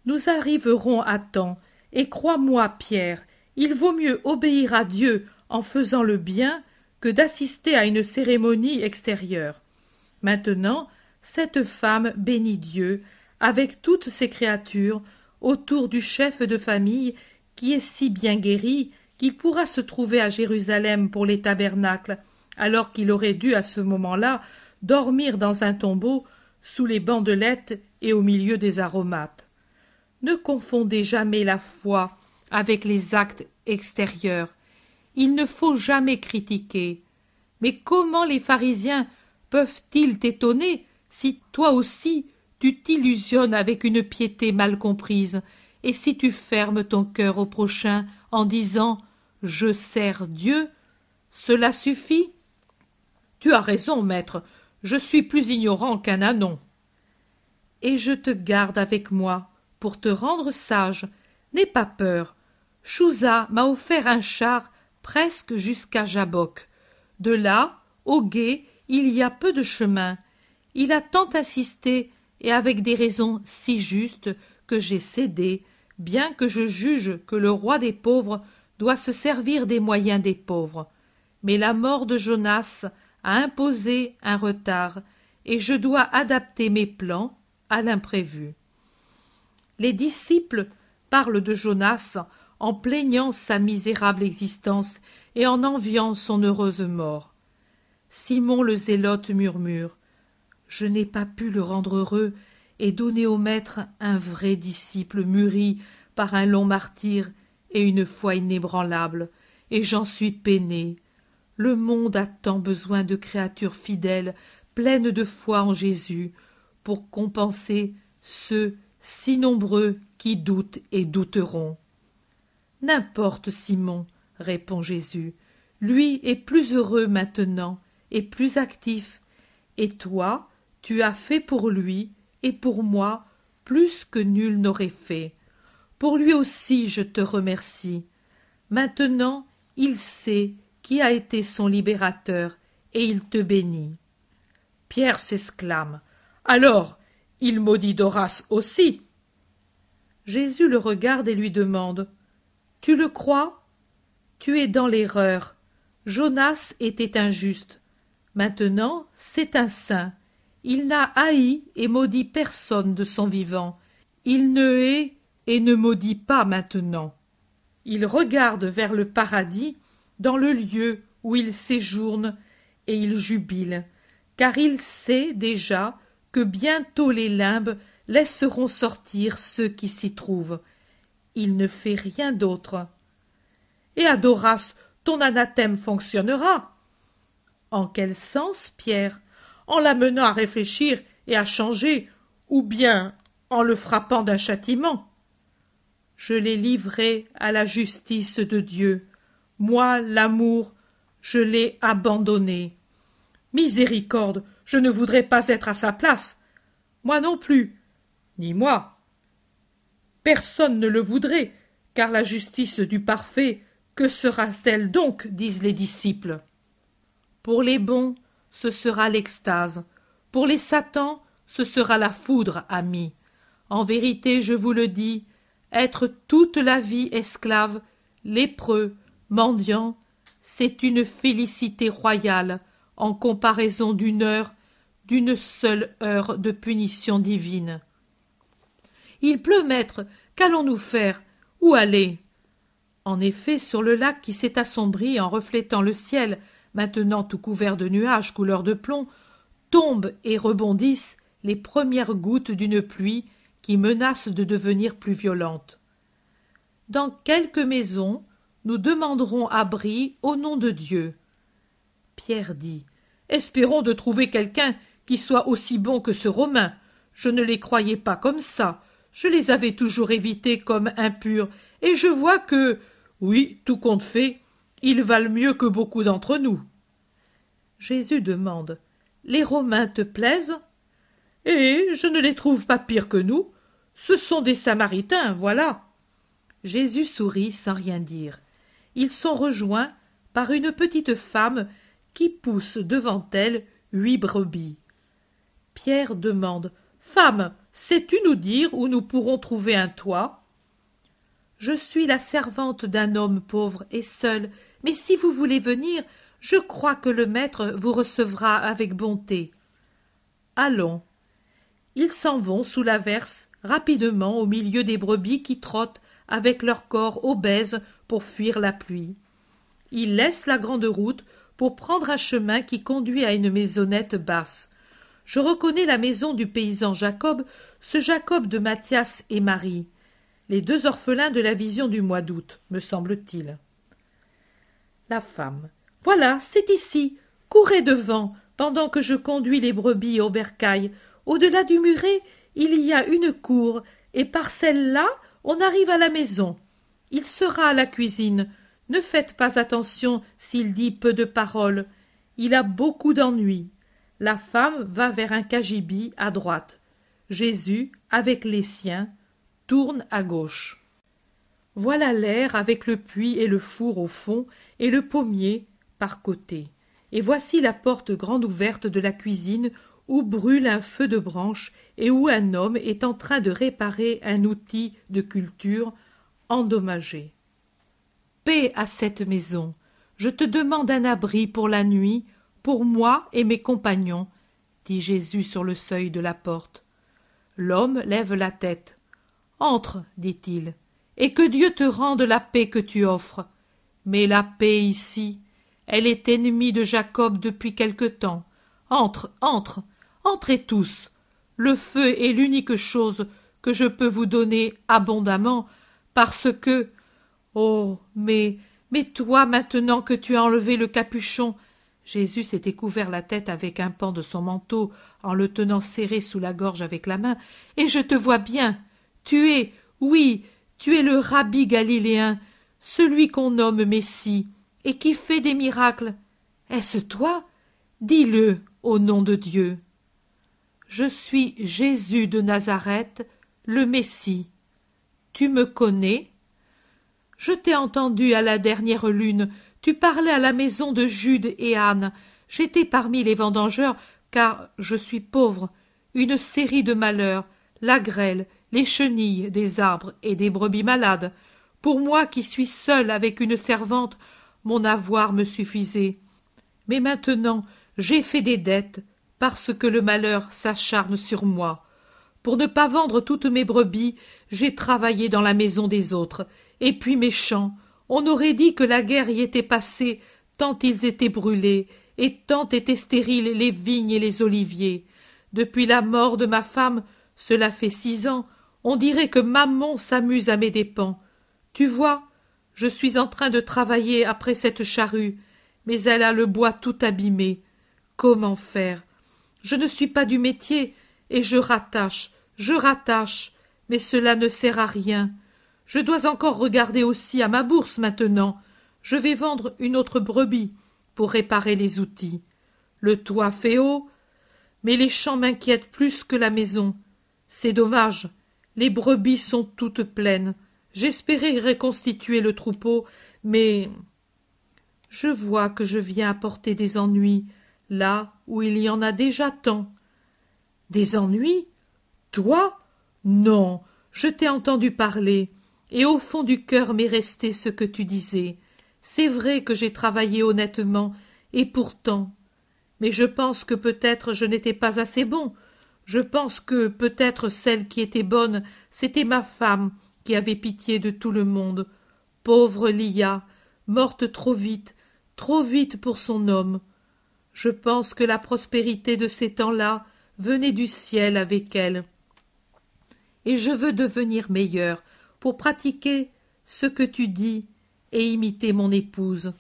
Nous arriverons à temps, et crois-moi, Pierre, il vaut mieux obéir à Dieu en faisant le bien que d'assister à une cérémonie extérieure. Maintenant, cette femme bénit Dieu, avec toutes ses créatures, autour du chef de famille qui est si bien guéri qu'il pourra se trouver à Jérusalem pour les tabernacles, alors qu'il aurait dû à ce moment-là dormir dans un tombeau sous les bandelettes et au milieu des aromates. Ne confondez jamais la foi avec les actes extérieurs il ne faut jamais critiquer. Mais comment les pharisiens peuvent-ils t'étonner si toi aussi tu t'illusionnes avec une piété mal comprise, et si tu fermes ton cœur au prochain en disant Je sers Dieu, cela suffit? Tu as raison, maître, je suis plus ignorant qu'un anon. Et je te garde avec moi pour te rendre sage. N'aie pas peur. Chouza m'a offert un char presque jusqu'à Jaboc. De là, au gué, il y a peu de chemin. Il a tant insisté, et avec des raisons si justes, que j'ai cédé, bien que je juge que le roi des pauvres doit se servir des moyens des pauvres. Mais la mort de Jonas a imposé un retard, et je dois adapter mes plans à l'imprévu. Les disciples parlent de Jonas en plaignant sa misérable existence et en enviant son heureuse mort. Simon le zélote murmure. Je n'ai pas pu le rendre heureux et donner au maître un vrai disciple mûri par un long martyr et une foi inébranlable, et j'en suis peiné. Le monde a tant besoin de créatures fidèles, pleines de foi en Jésus, pour compenser ceux si nombreux qui doutent et douteront. N'importe, Simon, répond Jésus. Lui est plus heureux maintenant, et plus actif. Et toi, tu as fait pour lui, et pour moi plus que nul n'aurait fait. Pour lui aussi je te remercie. Maintenant il sait qui a été son libérateur, et il te bénit. Pierre s'exclame. Alors, il maudit Doras aussi. Jésus le regarde et lui demande. Tu le crois? Tu es dans l'erreur. Jonas était injuste. Maintenant, c'est un saint. Il n'a haï et maudit personne de son vivant. Il ne hait et ne maudit pas maintenant. Il regarde vers le paradis, dans le lieu où il séjourne, et il jubile, car il sait déjà que bientôt les limbes laisseront sortir ceux qui s'y trouvent. Il ne fait rien d'autre. Et à ton anathème fonctionnera. En quel sens, Pierre? En l'amenant à réfléchir et à changer, ou bien en le frappant d'un châtiment je l'ai livré à la justice de Dieu. Moi, l'amour, je l'ai abandonné. Miséricorde, je ne voudrais pas être à sa place. Moi non plus. Ni moi. Personne ne le voudrait, car la justice du parfait, que sera-t-elle donc disent les disciples. Pour les bons, ce sera l'extase. Pour les satans, ce sera la foudre, amis. En vérité, je vous le dis, être toute la vie esclave, lépreux, mendiant, c'est une félicité royale en comparaison d'une heure, d'une seule heure de punition divine. Il pleut, maître, qu'allons-nous faire? Où aller? En effet, sur le lac qui s'est assombri en reflétant le ciel, maintenant tout couvert de nuages couleur de plomb, tombent et rebondissent les premières gouttes d'une pluie qui menace de devenir plus violente. Dans quelques maisons, nous demanderons abri au nom de Dieu. Pierre dit. Espérons de trouver quelqu'un qui soit aussi bon que ce Romain. Je ne les croyais pas comme ça. Je les avais toujours évités comme impurs, et je vois que, oui, tout compte fait, ils valent mieux que beaucoup d'entre nous. Jésus demande. Les Romains te plaisent? Et je ne les trouve pas pires que nous. Ce sont des Samaritains, voilà. Jésus sourit sans rien dire. Ils sont rejoints par une petite femme qui pousse devant elle huit brebis. Pierre demande. Femme, sais-tu nous dire où nous pourrons trouver un toit? Je suis la servante d'un homme pauvre et seul, mais si vous voulez venir, je crois que le maître vous recevra avec bonté. Allons. Ils s'en vont sous l'averse rapidement au milieu des brebis qui trottent avec leur corps obèse pour fuir la pluie. Ils laissent la grande route pour prendre un chemin qui conduit à une maisonnette basse. Je reconnais la maison du paysan Jacob, ce Jacob de Mathias et Marie, les deux orphelins de la vision du mois d'août, me semble-t-il. La femme. Voilà, c'est ici. Courez devant, pendant que je conduis les brebis au bercail. Au-delà du muret, il y a une cour, et par celle-là, on arrive à la maison. Il sera à la cuisine. Ne faites pas attention s'il dit peu de paroles. Il a beaucoup d'ennuis. La femme va vers un cagibi à droite. Jésus, avec les siens, tourne à gauche. Voilà l'air avec le puits et le four au fond et le pommier par côté. Et voici la porte grande ouverte de la cuisine où brûle un feu de branche et où un homme est en train de réparer un outil de culture endommagé. Paix à cette maison. Je te demande un abri pour la nuit, pour moi et mes compagnons, dit Jésus sur le seuil de la porte. L'homme lève la tête. Entre, dit-il, et que Dieu te rende la paix que tu offres. Mais la paix ici, elle est ennemie de Jacob depuis quelque temps. Entre, entre, entrez tous. Le feu est l'unique chose que je peux vous donner abondamment, parce que. Oh. Mais. Mais toi, maintenant que tu as enlevé le capuchon. Jésus s'était couvert la tête avec un pan de son manteau, en le tenant serré sous la gorge avec la main, et je te vois bien. Tu es, oui, tu es le rabbi galiléen, celui qu'on nomme Messie, et qui fait des miracles. Est-ce toi? Dis le, au nom de Dieu. Je suis Jésus de Nazareth, le Messie. Tu me connais? Je t'ai entendu à la dernière lune, tu parlais à la maison de Jude et Anne. J'étais parmi les vendangeurs, car je suis pauvre. Une série de malheurs, la grêle, les chenilles des arbres et des brebis malades. Pour moi qui suis seul avec une servante, mon avoir me suffisait. Mais maintenant j'ai fait des dettes, parce que le malheur s'acharne sur moi. Pour ne pas vendre toutes mes brebis, j'ai travaillé dans la maison des autres, et puis mes champs. On aurait dit que la guerre y était passée, tant ils étaient brûlés, et tant étaient stériles les vignes et les oliviers. Depuis la mort de ma femme, cela fait six ans, on dirait que maman s'amuse à mes dépens. Tu vois, je suis en train de travailler après cette charrue, mais elle a le bois tout abîmé. Comment faire? Je ne suis pas du métier, et je rattache, je rattache, mais cela ne sert à rien. Je dois encore regarder aussi à ma bourse maintenant. Je vais vendre une autre brebis pour réparer les outils. Le toit fait haut, mais les champs m'inquiètent plus que la maison. C'est dommage. Les brebis sont toutes pleines. J'espérais reconstituer le troupeau, mais je vois que je viens apporter des ennuis là où il y en a déjà tant. Des ennuis? Toi? Non, je t'ai entendu parler, et au fond du cœur m'est resté ce que tu disais. C'est vrai que j'ai travaillé honnêtement, et pourtant. Mais je pense que peut-être je n'étais pas assez bon. Je pense que peut-être celle qui était bonne, c'était ma femme, qui avait pitié de tout le monde. Pauvre Lia, morte trop vite, trop vite pour son homme. Je pense que la prospérité de ces temps-là venait du ciel avec elle. Et je veux devenir meilleur pour pratiquer ce que tu dis et imiter mon épouse.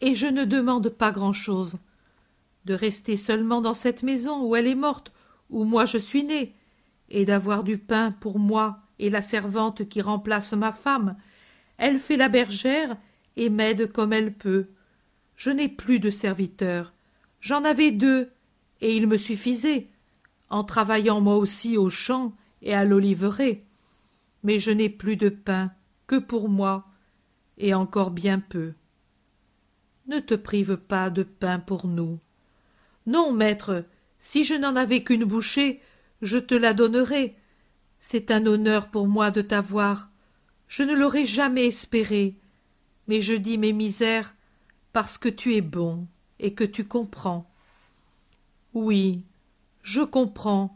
Et je ne demande pas grand-chose. De rester seulement dans cette maison où elle est morte, où moi je suis né, et d'avoir du pain pour moi et la servante qui remplace ma femme. Elle fait la bergère et m'aide comme elle peut. Je n'ai plus de serviteurs. J'en avais deux, et ils me suffisaient, en travaillant moi aussi au champ et à l'oliveraie. Mais je n'ai plus de pain que pour moi, et encore bien peu. Ne te prive pas de pain pour nous. Non, maître, si je n'en avais qu'une bouchée, je te la donnerais. C'est un honneur pour moi de t'avoir. Je ne l'aurais jamais espéré. Mais je dis mes misères parce que tu es bon et que tu comprends. Oui, je comprends.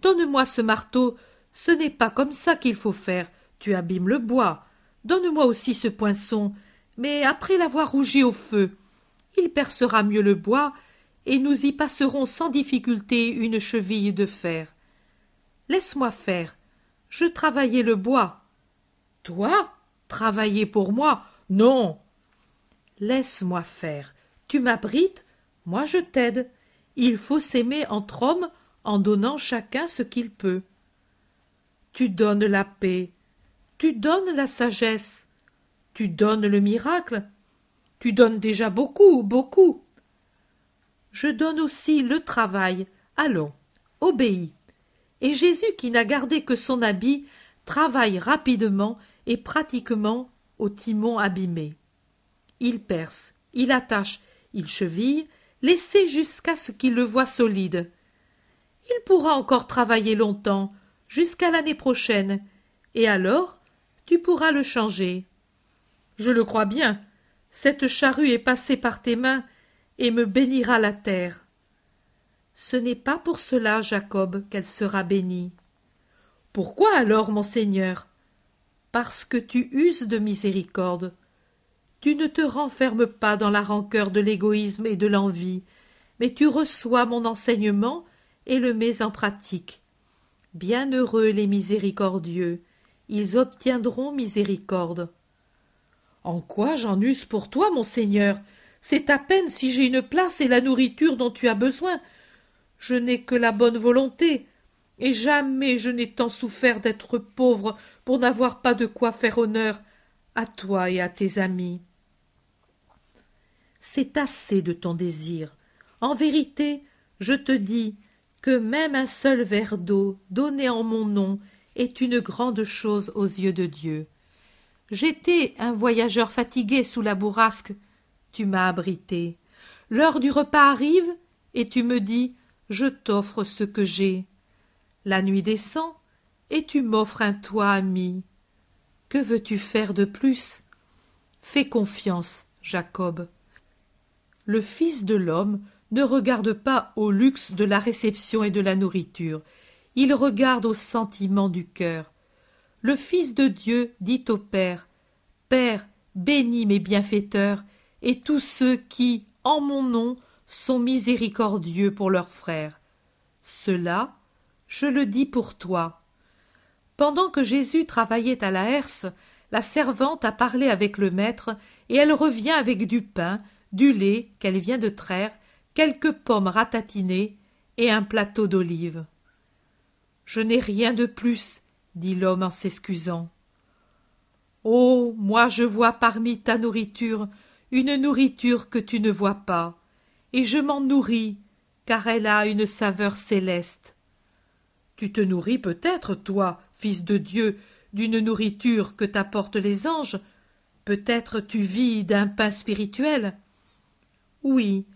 Donne-moi ce marteau, ce n'est pas comme ça qu'il faut faire. Tu abîmes le bois. Donne-moi aussi ce poinçon, mais après l'avoir rougi au feu. Il percera mieux le bois, et nous y passerons sans difficulté une cheville de fer. Laisse-moi faire. Je travaillais le bois. Toi Travailler pour moi Non. Laisse-moi faire. Tu m'abrites, moi je t'aide. Il faut s'aimer entre hommes en donnant chacun ce qu'il peut. Tu donnes la paix, tu donnes la sagesse, tu donnes le miracle, tu donnes déjà beaucoup, beaucoup. Je donne aussi le travail. Allons, obéis. Et Jésus, qui n'a gardé que son habit, travaille rapidement et pratiquement au timon abîmé. Il perce, il attache, il cheville, laissez jusqu'à ce qu'il le voie solide. Il pourra encore travailler longtemps, jusqu'à l'année prochaine, et alors tu pourras le changer. Je le crois bien, cette charrue est passée par tes mains et me bénira la terre. Ce n'est pas pour cela, Jacob, qu'elle sera bénie. Pourquoi alors, mon Seigneur? Parce que tu uses de miséricorde. Tu ne te renfermes pas dans la rancœur de l'égoïsme et de l'envie, mais tu reçois mon enseignement et le mets en pratique. Bienheureux les miséricordieux, ils obtiendront miséricorde. En quoi j'en use pour toi, mon Seigneur? C'est à peine si j'ai une place et la nourriture dont tu as besoin. Je n'ai que la bonne volonté, et jamais je n'ai tant souffert d'être pauvre pour n'avoir pas de quoi faire honneur à toi et à tes amis c'est assez de ton désir. En vérité, je te dis que même un seul verre d'eau donné en mon nom est une grande chose aux yeux de Dieu. J'étais un voyageur fatigué sous la bourrasque, tu m'as abrité. L'heure du repas arrive, et tu me dis Je t'offre ce que j'ai. La nuit descend, et tu m'offres un toit ami. Que veux-tu faire de plus? Fais confiance, Jacob. Le Fils de l'homme ne regarde pas au luxe de la réception et de la nourriture, il regarde au sentiment du cœur. Le Fils de Dieu dit au Père Père, bénis mes bienfaiteurs et tous ceux qui, en mon nom, sont miséricordieux pour leurs frères. Cela, je le dis pour toi. Pendant que Jésus travaillait à la herse, la servante a parlé avec le maître, et elle revient avec du pain, du lait qu'elle vient de traire, quelques pommes ratatinées et un plateau d'olives. Je n'ai rien de plus, dit l'homme en s'excusant. Oh. Moi je vois parmi ta nourriture une nourriture que tu ne vois pas, et je m'en nourris, car elle a une saveur céleste. Tu te nourris peut-être, toi, fils de Dieu, d'une nourriture que t'apportent les anges, peut-être tu vis d'un pain spirituel. Oui,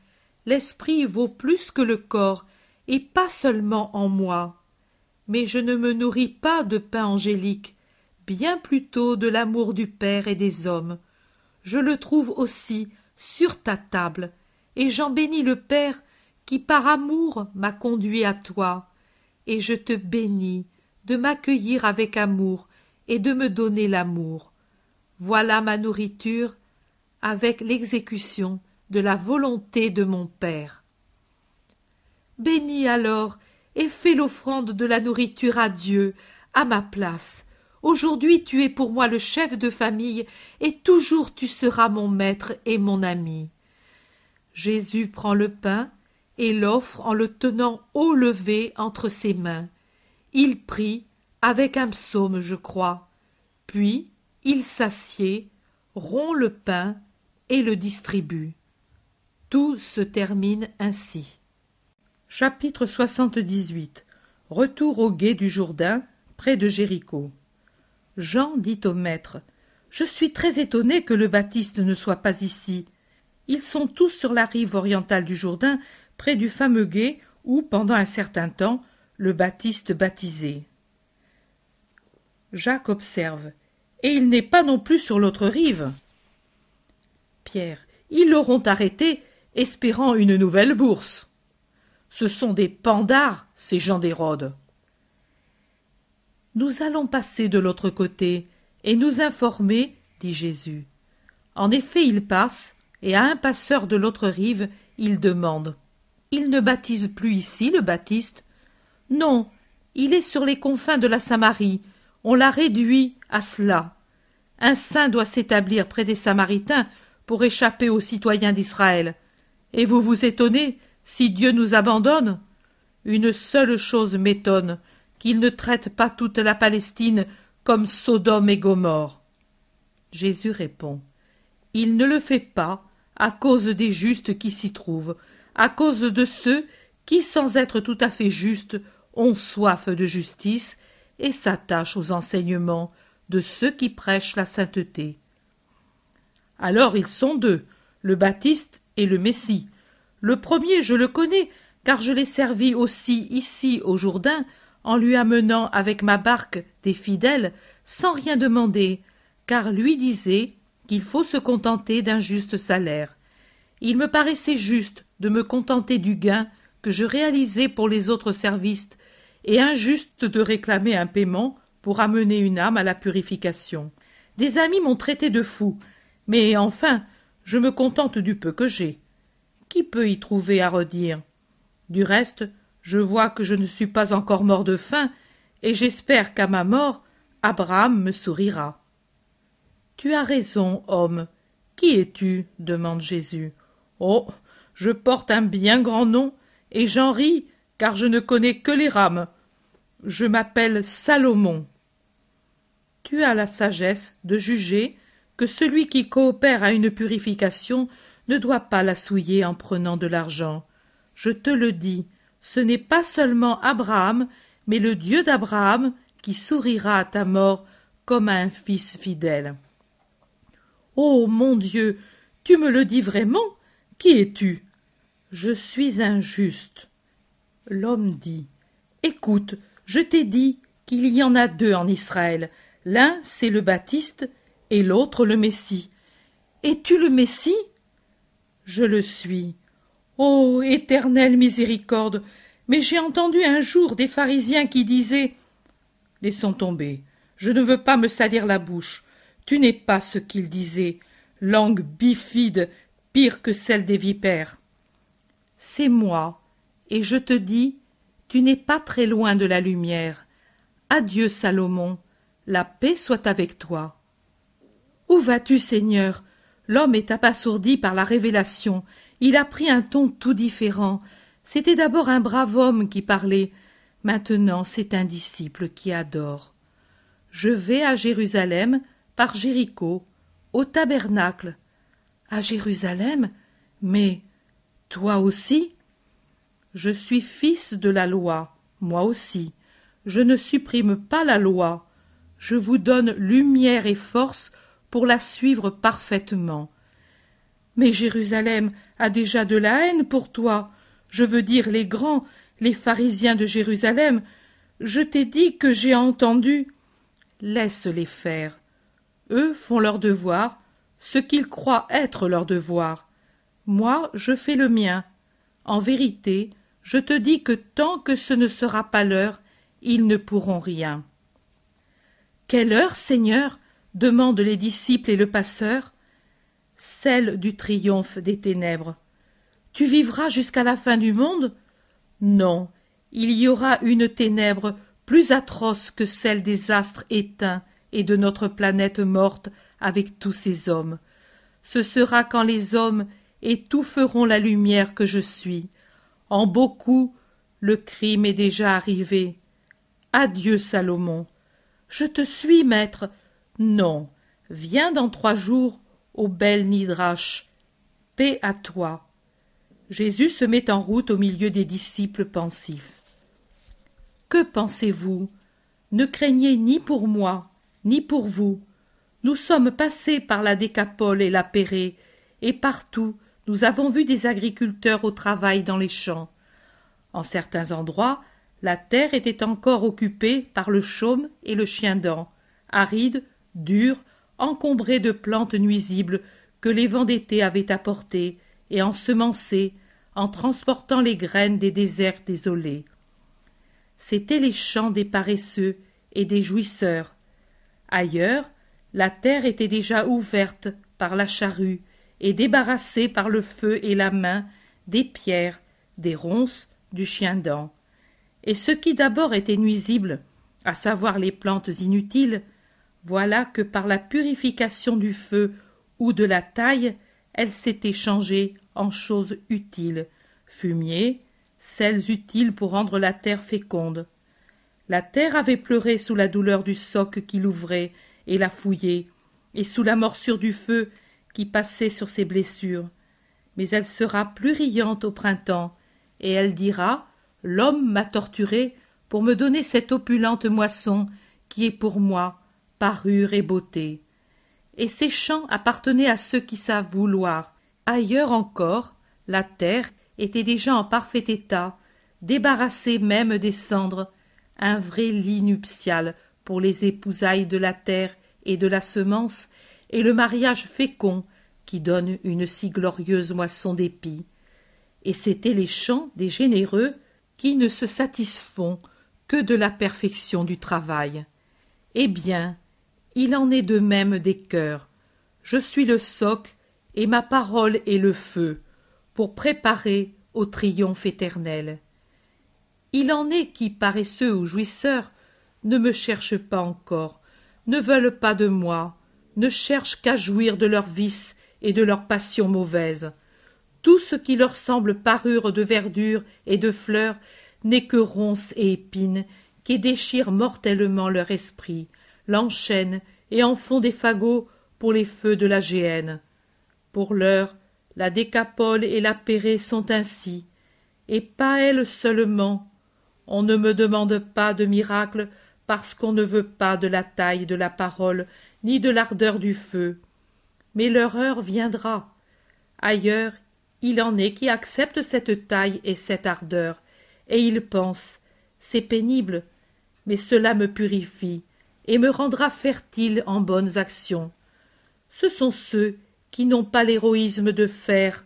l'esprit vaut plus que le corps, et pas seulement en moi. Mais je ne me nourris pas de pain angélique, bien plutôt de l'amour du Père et des hommes. Je le trouve aussi sur ta table, et j'en bénis le Père qui par amour m'a conduit à toi, et je te bénis de m'accueillir avec amour et de me donner l'amour. Voilà ma nourriture avec l'exécution de la volonté de mon Père. Bénis alors et fais l'offrande de la nourriture à Dieu, à ma place. Aujourd'hui tu es pour moi le chef de famille, et toujours tu seras mon maître et mon ami. Jésus prend le pain et l'offre en le tenant haut levé entre ses mains. Il prie, avec un psaume, je crois. Puis il s'assied, rompt le pain et le distribue. Tout se termine ainsi. Chapitre 78 Retour au gué du Jourdain, près de Jéricho. Jean dit au maître Je suis très étonné que le Baptiste ne soit pas ici. Ils sont tous sur la rive orientale du Jourdain, près du fameux gué où, pendant un certain temps, le Baptiste baptisait. Jacques observe Et il n'est pas non plus sur l'autre rive. Pierre Ils l'auront arrêté, espérant une nouvelle bourse. Ce sont des pandards, ces gens d'Hérode. Nous allons passer de l'autre côté et nous informer, dit Jésus. En effet, il passe, et à un passeur de l'autre rive, il demande. Il ne baptise plus ici, le Baptiste? Non, il est sur les confins de la Samarie. On l'a réduit à cela. Un saint doit s'établir près des Samaritains pour échapper aux citoyens d'Israël. Et vous vous étonnez si Dieu nous abandonne? Une seule chose m'étonne, qu'il ne traite pas toute la Palestine comme Sodome et Gomorre. Jésus répond. Il ne le fait pas à cause des justes qui s'y trouvent, à cause de ceux qui, sans être tout à fait justes, ont soif de justice et s'attachent aux enseignements de ceux qui prêchent la sainteté. Alors ils sont deux, le Baptiste et le Messie. Le premier, je le connais, car je l'ai servi aussi ici au Jourdain, en lui amenant avec ma barque des fidèles, sans rien demander, car lui disait qu'il faut se contenter d'un juste salaire. Il me paraissait juste de me contenter du gain que je réalisais pour les autres services, et injuste de réclamer un paiement pour amener une âme à la purification. Des amis m'ont traité de fou, mais enfin, je me contente du peu que j'ai qui peut y trouver à redire? Du reste je vois que je ne suis pas encore mort de faim et j'espère qu'à ma mort abraham me sourira. Tu as raison homme. Qui es-tu? demande jésus. Oh je porte un bien grand nom et j'en ris car je ne connais que les rames. Je m'appelle salomon. Tu as la sagesse de juger que celui qui coopère à une purification ne doit pas la souiller en prenant de l'argent. Je te le dis, ce n'est pas seulement Abraham, mais le Dieu d'Abraham qui sourira à ta mort comme à un fils fidèle. Oh mon Dieu, tu me le dis vraiment Qui es-tu? Je suis injuste. L'homme dit Écoute, je t'ai dit qu'il y en a deux en Israël. L'un, c'est le Baptiste, et l'autre le Messie. Es-tu le Messie? Je le suis. Ô éternelle miséricorde Mais j'ai entendu un jour des pharisiens qui disaient Laissons tomber, je ne veux pas me salir la bouche. Tu n'es pas ce qu'ils disaient, langue bifide, pire que celle des vipères. C'est moi, et je te dis, tu n'es pas très loin de la lumière. Adieu, Salomon, la paix soit avec toi. Où vas-tu, Seigneur? L'homme est abasourdi par la révélation. Il a pris un ton tout différent. C'était d'abord un brave homme qui parlait. Maintenant, c'est un disciple qui adore. Je vais à Jérusalem par Jéricho, au tabernacle. À Jérusalem? Mais toi aussi? Je suis fils de la loi, moi aussi. Je ne supprime pas la loi. Je vous donne lumière et force pour la suivre parfaitement. Mais Jérusalem a déjà de la haine pour toi. Je veux dire les grands, les pharisiens de Jérusalem. Je t'ai dit que j'ai entendu. Laisse-les faire. Eux font leur devoir, ce qu'ils croient être leur devoir. Moi, je fais le mien. En vérité, je te dis que tant que ce ne sera pas l'heure, ils ne pourront rien. Quelle heure, Seigneur? demandent les disciples et le passeur. Celle du triomphe des ténèbres. Tu vivras jusqu'à la fin du monde? Non, il y aura une ténèbre plus atroce que celle des astres éteints et de notre planète morte avec tous ces hommes. Ce sera quand les hommes étoufferont la lumière que je suis. En beaucoup, le crime est déjà arrivé. Adieu, Salomon. Je te suis, maître, non, viens dans trois jours au bel Nidrache. Paix à toi. Jésus se met en route au milieu des disciples pensifs. Que pensez-vous? Ne craignez ni pour moi, ni pour vous. Nous sommes passés par la Décapole et la Pérée, et partout nous avons vu des agriculteurs au travail dans les champs. En certains endroits, la terre était encore occupée par le chaume et le chien-dent, aride dur, encombré de plantes nuisibles que les vents d'été avaient apportées et ensemencées en transportant les graines des déserts désolés. C'étaient les champs des paresseux et des jouisseurs. Ailleurs, la terre était déjà ouverte par la charrue et débarrassée par le feu et la main des pierres, des ronces, du chien-dent. Et ce qui d'abord était nuisible, à savoir les plantes inutiles, voilà que par la purification du feu ou de la taille, elle s'était changée en choses utiles, fumier, celles utiles pour rendre la terre féconde. La terre avait pleuré sous la douleur du soc qui l'ouvrait et la fouillait, et sous la morsure du feu qui passait sur ses blessures. Mais elle sera plus riante au printemps, et elle dira L'homme m'a torturé pour me donner cette opulente moisson qui est pour moi, et beauté. Et ces champs appartenaient à ceux qui savent vouloir. Ailleurs encore, la terre était déjà en parfait état, débarrassée même des cendres, un vrai lit nuptial pour les épousailles de la terre et de la semence, et le mariage fécond qui donne une si glorieuse moisson d'épis. Et c'étaient les champs des généreux qui ne se satisfont que de la perfection du travail. Eh bien, il en est de même des cœurs. Je suis le soc, et ma parole est le feu, pour préparer au triomphe éternel. Il en est qui, paresseux ou jouisseurs, ne me cherchent pas encore, ne veulent pas de moi, ne cherchent qu'à jouir de leurs vices et de leurs passions mauvaises. Tout ce qui leur semble parure de verdure et de fleurs n'est que ronces et épines qui déchirent mortellement leur esprit, l'enchaînent et en font des fagots pour les feux de la géhenne. Pour l'heure, la décapole et la pérée sont ainsi, et pas elle seulement. On ne me demande pas de miracle parce qu'on ne veut pas de la taille de la parole, ni de l'ardeur du feu. Mais leur heure viendra. Ailleurs, il en est qui acceptent cette taille et cette ardeur, et ils pensent c'est pénible, mais cela me purifie et me rendra fertile en bonnes actions. Ce sont ceux qui n'ont pas l'héroïsme de faire,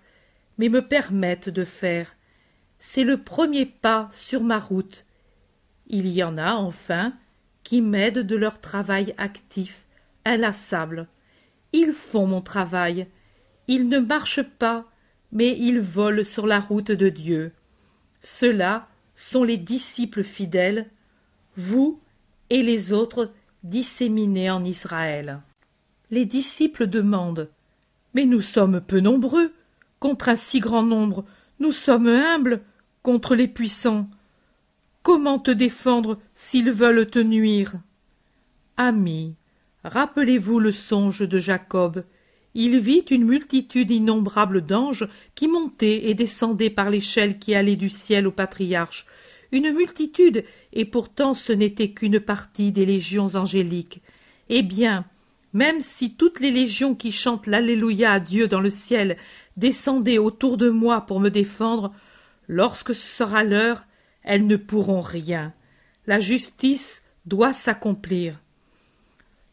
mais me permettent de faire. C'est le premier pas sur ma route. Il y en a, enfin, qui m'aident de leur travail actif, inlassable. Ils font mon travail. Ils ne marchent pas, mais ils volent sur la route de Dieu. Ceux-là sont les disciples fidèles, vous et les autres disséminés en Israël. Les disciples demandent Mais nous sommes peu nombreux. Contre un si grand nombre, nous sommes humbles contre les puissants. Comment te défendre s'ils veulent te nuire? Amis, rappelez-vous le songe de Jacob. Il vit une multitude innombrable d'anges qui montaient et descendaient par l'échelle qui allait du ciel au patriarche. Une multitude, et pourtant ce n'était qu'une partie des légions angéliques. Eh bien, même si toutes les légions qui chantent l'Alléluia à Dieu dans le ciel descendaient autour de moi pour me défendre, lorsque ce sera l'heure, elles ne pourront rien. La justice doit s'accomplir.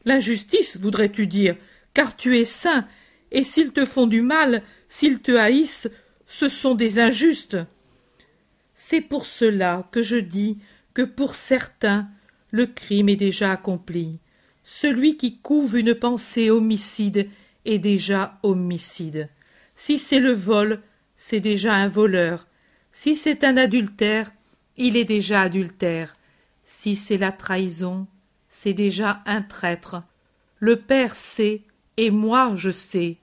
L'injustice, voudrais-tu dire, car tu es saint, et s'ils te font du mal, s'ils te haïssent, ce sont des injustes. C'est pour cela que je dis que pour certains le crime est déjà accompli. Celui qui couve une pensée homicide est déjà homicide. Si c'est le vol, c'est déjà un voleur. Si c'est un adultère, il est déjà adultère. Si c'est la trahison, c'est déjà un traître. Le Père sait, et moi je sais.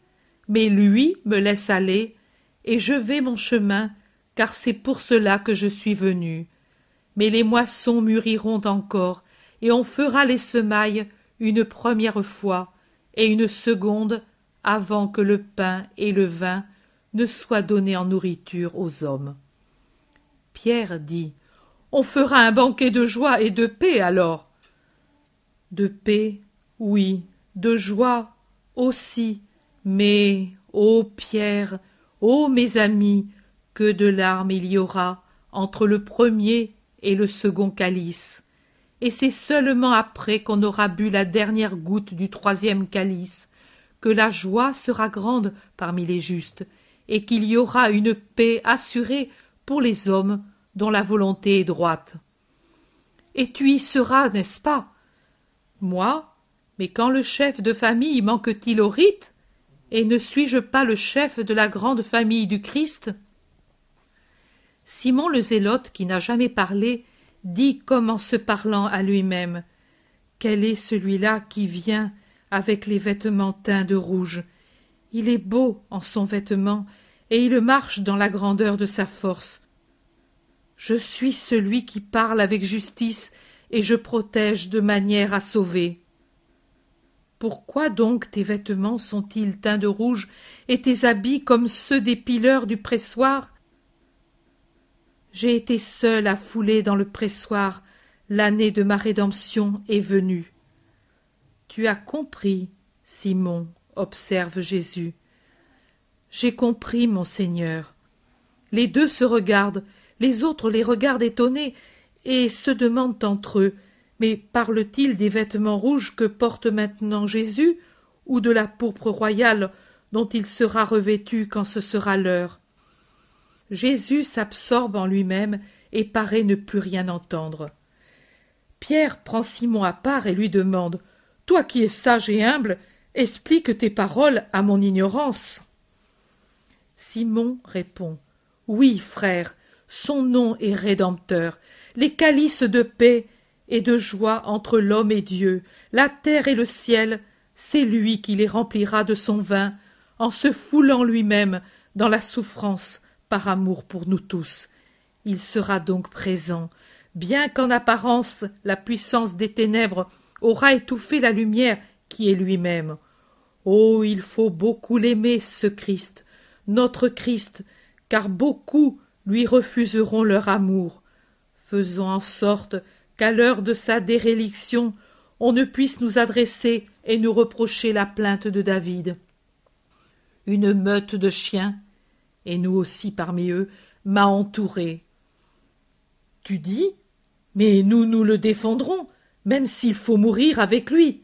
Mais lui me laisse aller, et je vais mon chemin, car c'est pour cela que je suis venu. Mais les moissons mûriront encore, et on fera les semailles une première fois et une seconde avant que le pain et le vin ne soient donnés en nourriture aux hommes. Pierre dit On fera un banquet de joie et de paix alors. De paix, oui, de joie aussi, mais, ô Pierre, ô mes amis, que de larmes il y aura entre le premier et le second calice. Et c'est seulement après qu'on aura bu la dernière goutte du troisième calice que la joie sera grande parmi les justes, et qu'il y aura une paix assurée pour les hommes dont la volonté est droite. Et tu y seras, n'est-ce pas? Moi Mais quand le chef de famille manque-t-il au rite? Et ne suis-je pas le chef de la grande famille du Christ? Simon le Zélote, qui n'a jamais parlé, dit comme en se parlant à lui-même quel est celui-là qui vient avec les vêtements teints de rouge? Il est beau en son vêtement et il marche dans la grandeur de sa force. Je suis celui qui parle avec justice et je protège de manière à sauver. Pourquoi donc tes vêtements sont-ils teints de rouge et tes habits comme ceux des pileurs du pressoir? J'ai été seul à fouler dans le pressoir, l'année de ma rédemption est venue. Tu as compris, Simon, observe Jésus. J'ai compris, mon Seigneur. Les deux se regardent, les autres les regardent étonnés, et se demandent entre eux Mais parle-t-il des vêtements rouges que porte maintenant Jésus, ou de la pourpre royale dont il sera revêtu quand ce sera l'heure? Jésus s'absorbe en lui-même et paraît ne plus rien entendre. Pierre prend Simon à part et lui demande Toi qui es sage et humble, explique tes paroles à mon ignorance. Simon répond Oui, frère, son nom est rédempteur. Les calices de paix et de joie entre l'homme et Dieu, la terre et le ciel, c'est lui qui les remplira de son vin, en se foulant lui-même dans la souffrance amour pour nous tous. Il sera donc présent, bien qu'en apparence la puissance des ténèbres aura étouffé la lumière qui est lui-même. Oh, il faut beaucoup l'aimer, ce Christ, notre Christ, car beaucoup lui refuseront leur amour, faisant en sorte qu'à l'heure de sa déréliction, on ne puisse nous adresser et nous reprocher la plainte de David. Une meute de chiens, et nous aussi parmi eux, m'a entouré. Tu dis Mais nous nous le défendrons, même s'il faut mourir avec lui.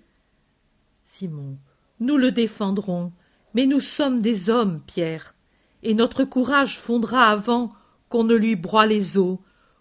Simon, nous le défendrons, mais nous sommes des hommes, Pierre, et notre courage fondra avant qu'on ne lui broie les os.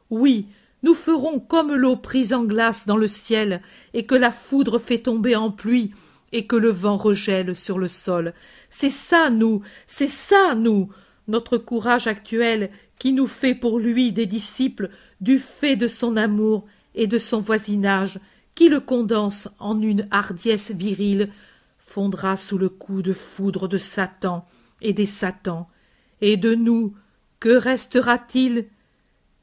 Oui, nous ferons comme l'eau prise en glace dans le ciel, et que la foudre fait tomber en pluie, et que le vent regèle sur le sol. C'est ça, nous, c'est ça, nous, notre courage actuel qui nous fait pour lui des disciples du fait de son amour et de son voisinage, qui le condense en une hardiesse virile, fondra sous le coup de foudre de Satan et des Satans. Et de nous, que restera-t-il?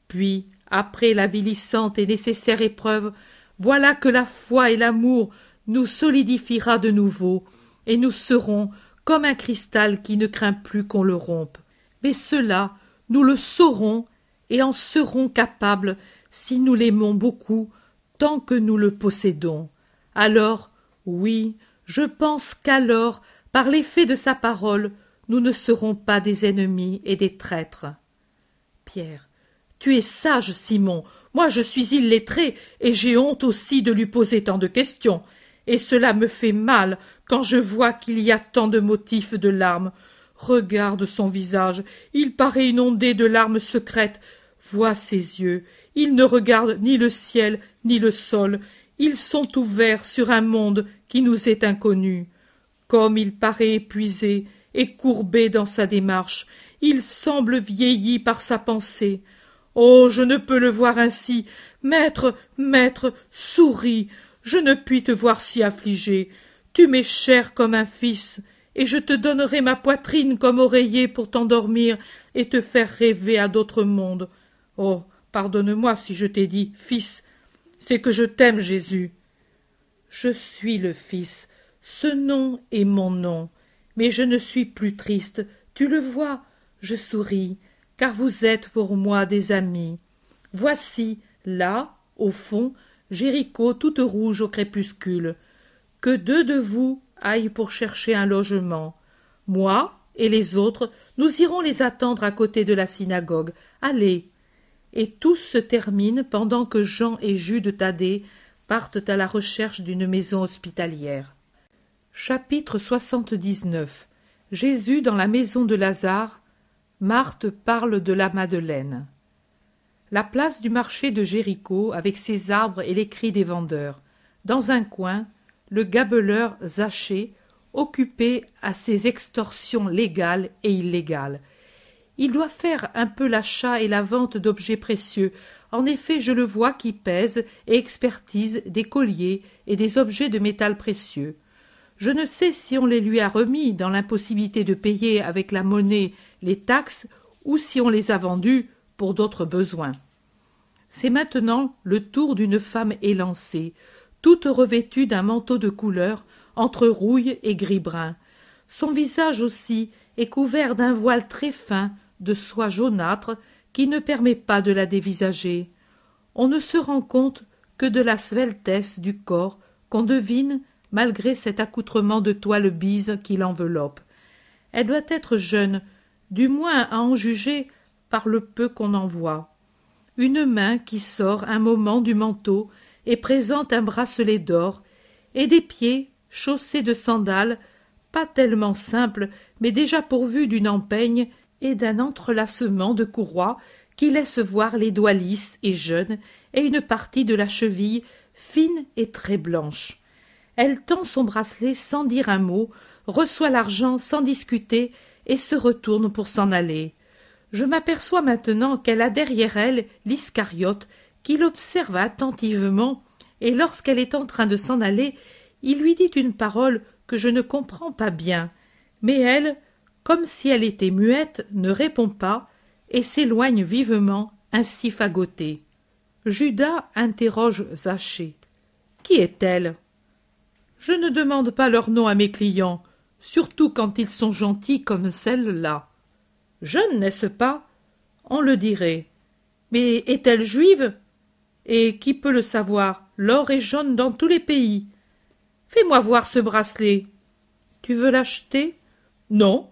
Puis, après l'avilissante et nécessaire épreuve, voilà que la foi et l'amour nous solidifiera de nouveau, et nous serons comme un cristal qui ne craint plus qu'on le rompe. Mais cela, nous le saurons et en serons capables si nous l'aimons beaucoup, tant que nous le possédons. Alors, oui, je pense qu'alors, par l'effet de sa parole, nous ne serons pas des ennemis et des traîtres. Pierre. Tu es sage, Simon. Moi je suis illettré, et j'ai honte aussi de lui poser tant de questions. Et cela me fait mal quand je vois qu'il y a tant de motifs de larmes. Regarde son visage, il paraît inondé de larmes secrètes. Vois ses yeux, il ne regarde ni le ciel ni le sol, ils sont ouverts sur un monde qui nous est inconnu. Comme il paraît épuisé et courbé dans sa démarche, il semble vieilli par sa pensée. Oh. Je ne peux le voir ainsi. Maître, maître, souris. Je ne puis te voir si affligé. Tu m'es cher comme un fils, et je te donnerai ma poitrine comme oreiller pour t'endormir et te faire rêver à d'autres mondes. Oh. Pardonne-moi si je t'ai dit fils. C'est que je t'aime, Jésus. Je suis le Fils. Ce nom est mon nom. Mais je ne suis plus triste. Tu le vois, je souris, car vous êtes pour moi des amis. Voici, là, au fond, Jéricho toute rouge au crépuscule. Que deux de vous aillent pour chercher un logement. Moi et les autres, nous irons les attendre à côté de la synagogue. Allez, et tout se termine pendant que Jean et Jude Thaddée partent à la recherche d'une maison hospitalière. Chapitre 79 Jésus dans la maison de Lazare. Marthe parle de la Madeleine. La place du marché de Jéricho avec ses arbres et les cris des vendeurs. Dans un coin, le gabeleur Zachée, occupé à ses extorsions légales et illégales, il doit faire un peu l'achat et la vente d'objets précieux. En effet, je le vois qui pèse et expertise des colliers et des objets de métal précieux. Je ne sais si on les lui a remis dans l'impossibilité de payer avec la monnaie les taxes ou si on les a vendus pour d'autres besoins. C'est maintenant le tour d'une femme élancée, toute revêtue d'un manteau de couleur entre rouille et gris-brun. Son visage aussi est couvert d'un voile très fin de soie jaunâtre qui ne permet pas de la dévisager. On ne se rend compte que de la sveltesse du corps qu'on devine malgré cet accoutrement de toile bise qui l'enveloppe. Elle doit être jeune, du moins à en juger par le peu qu'on en voit. Une main qui sort un moment du manteau et présente un bracelet d'or, et des pieds chaussés de sandales, pas tellement simples, mais déjà pourvus d'une empeigne et d'un entrelacement de courroies qui laisse voir les doigts lisses et jeunes et une partie de la cheville fine et très blanche. Elle tend son bracelet sans dire un mot, reçoit l'argent sans discuter et se retourne pour s'en aller. Je m'aperçois maintenant qu'elle a derrière elle l'Iscariote qui l'observe attentivement et lorsqu'elle est en train de s'en aller, il lui dit une parole que je ne comprends pas bien, mais elle, comme si elle était muette, ne répond pas et s'éloigne vivement, ainsi fagotée. Judas interroge Zachée. Qui est-elle? Je ne demande pas leur nom à mes clients, surtout quand ils sont gentils comme celle-là. Jeune, n'est-ce pas? On le dirait. Mais est-elle juive? Et qui peut le savoir? L'or est jaune dans tous les pays. Fais-moi voir ce bracelet. Tu veux l'acheter? Non.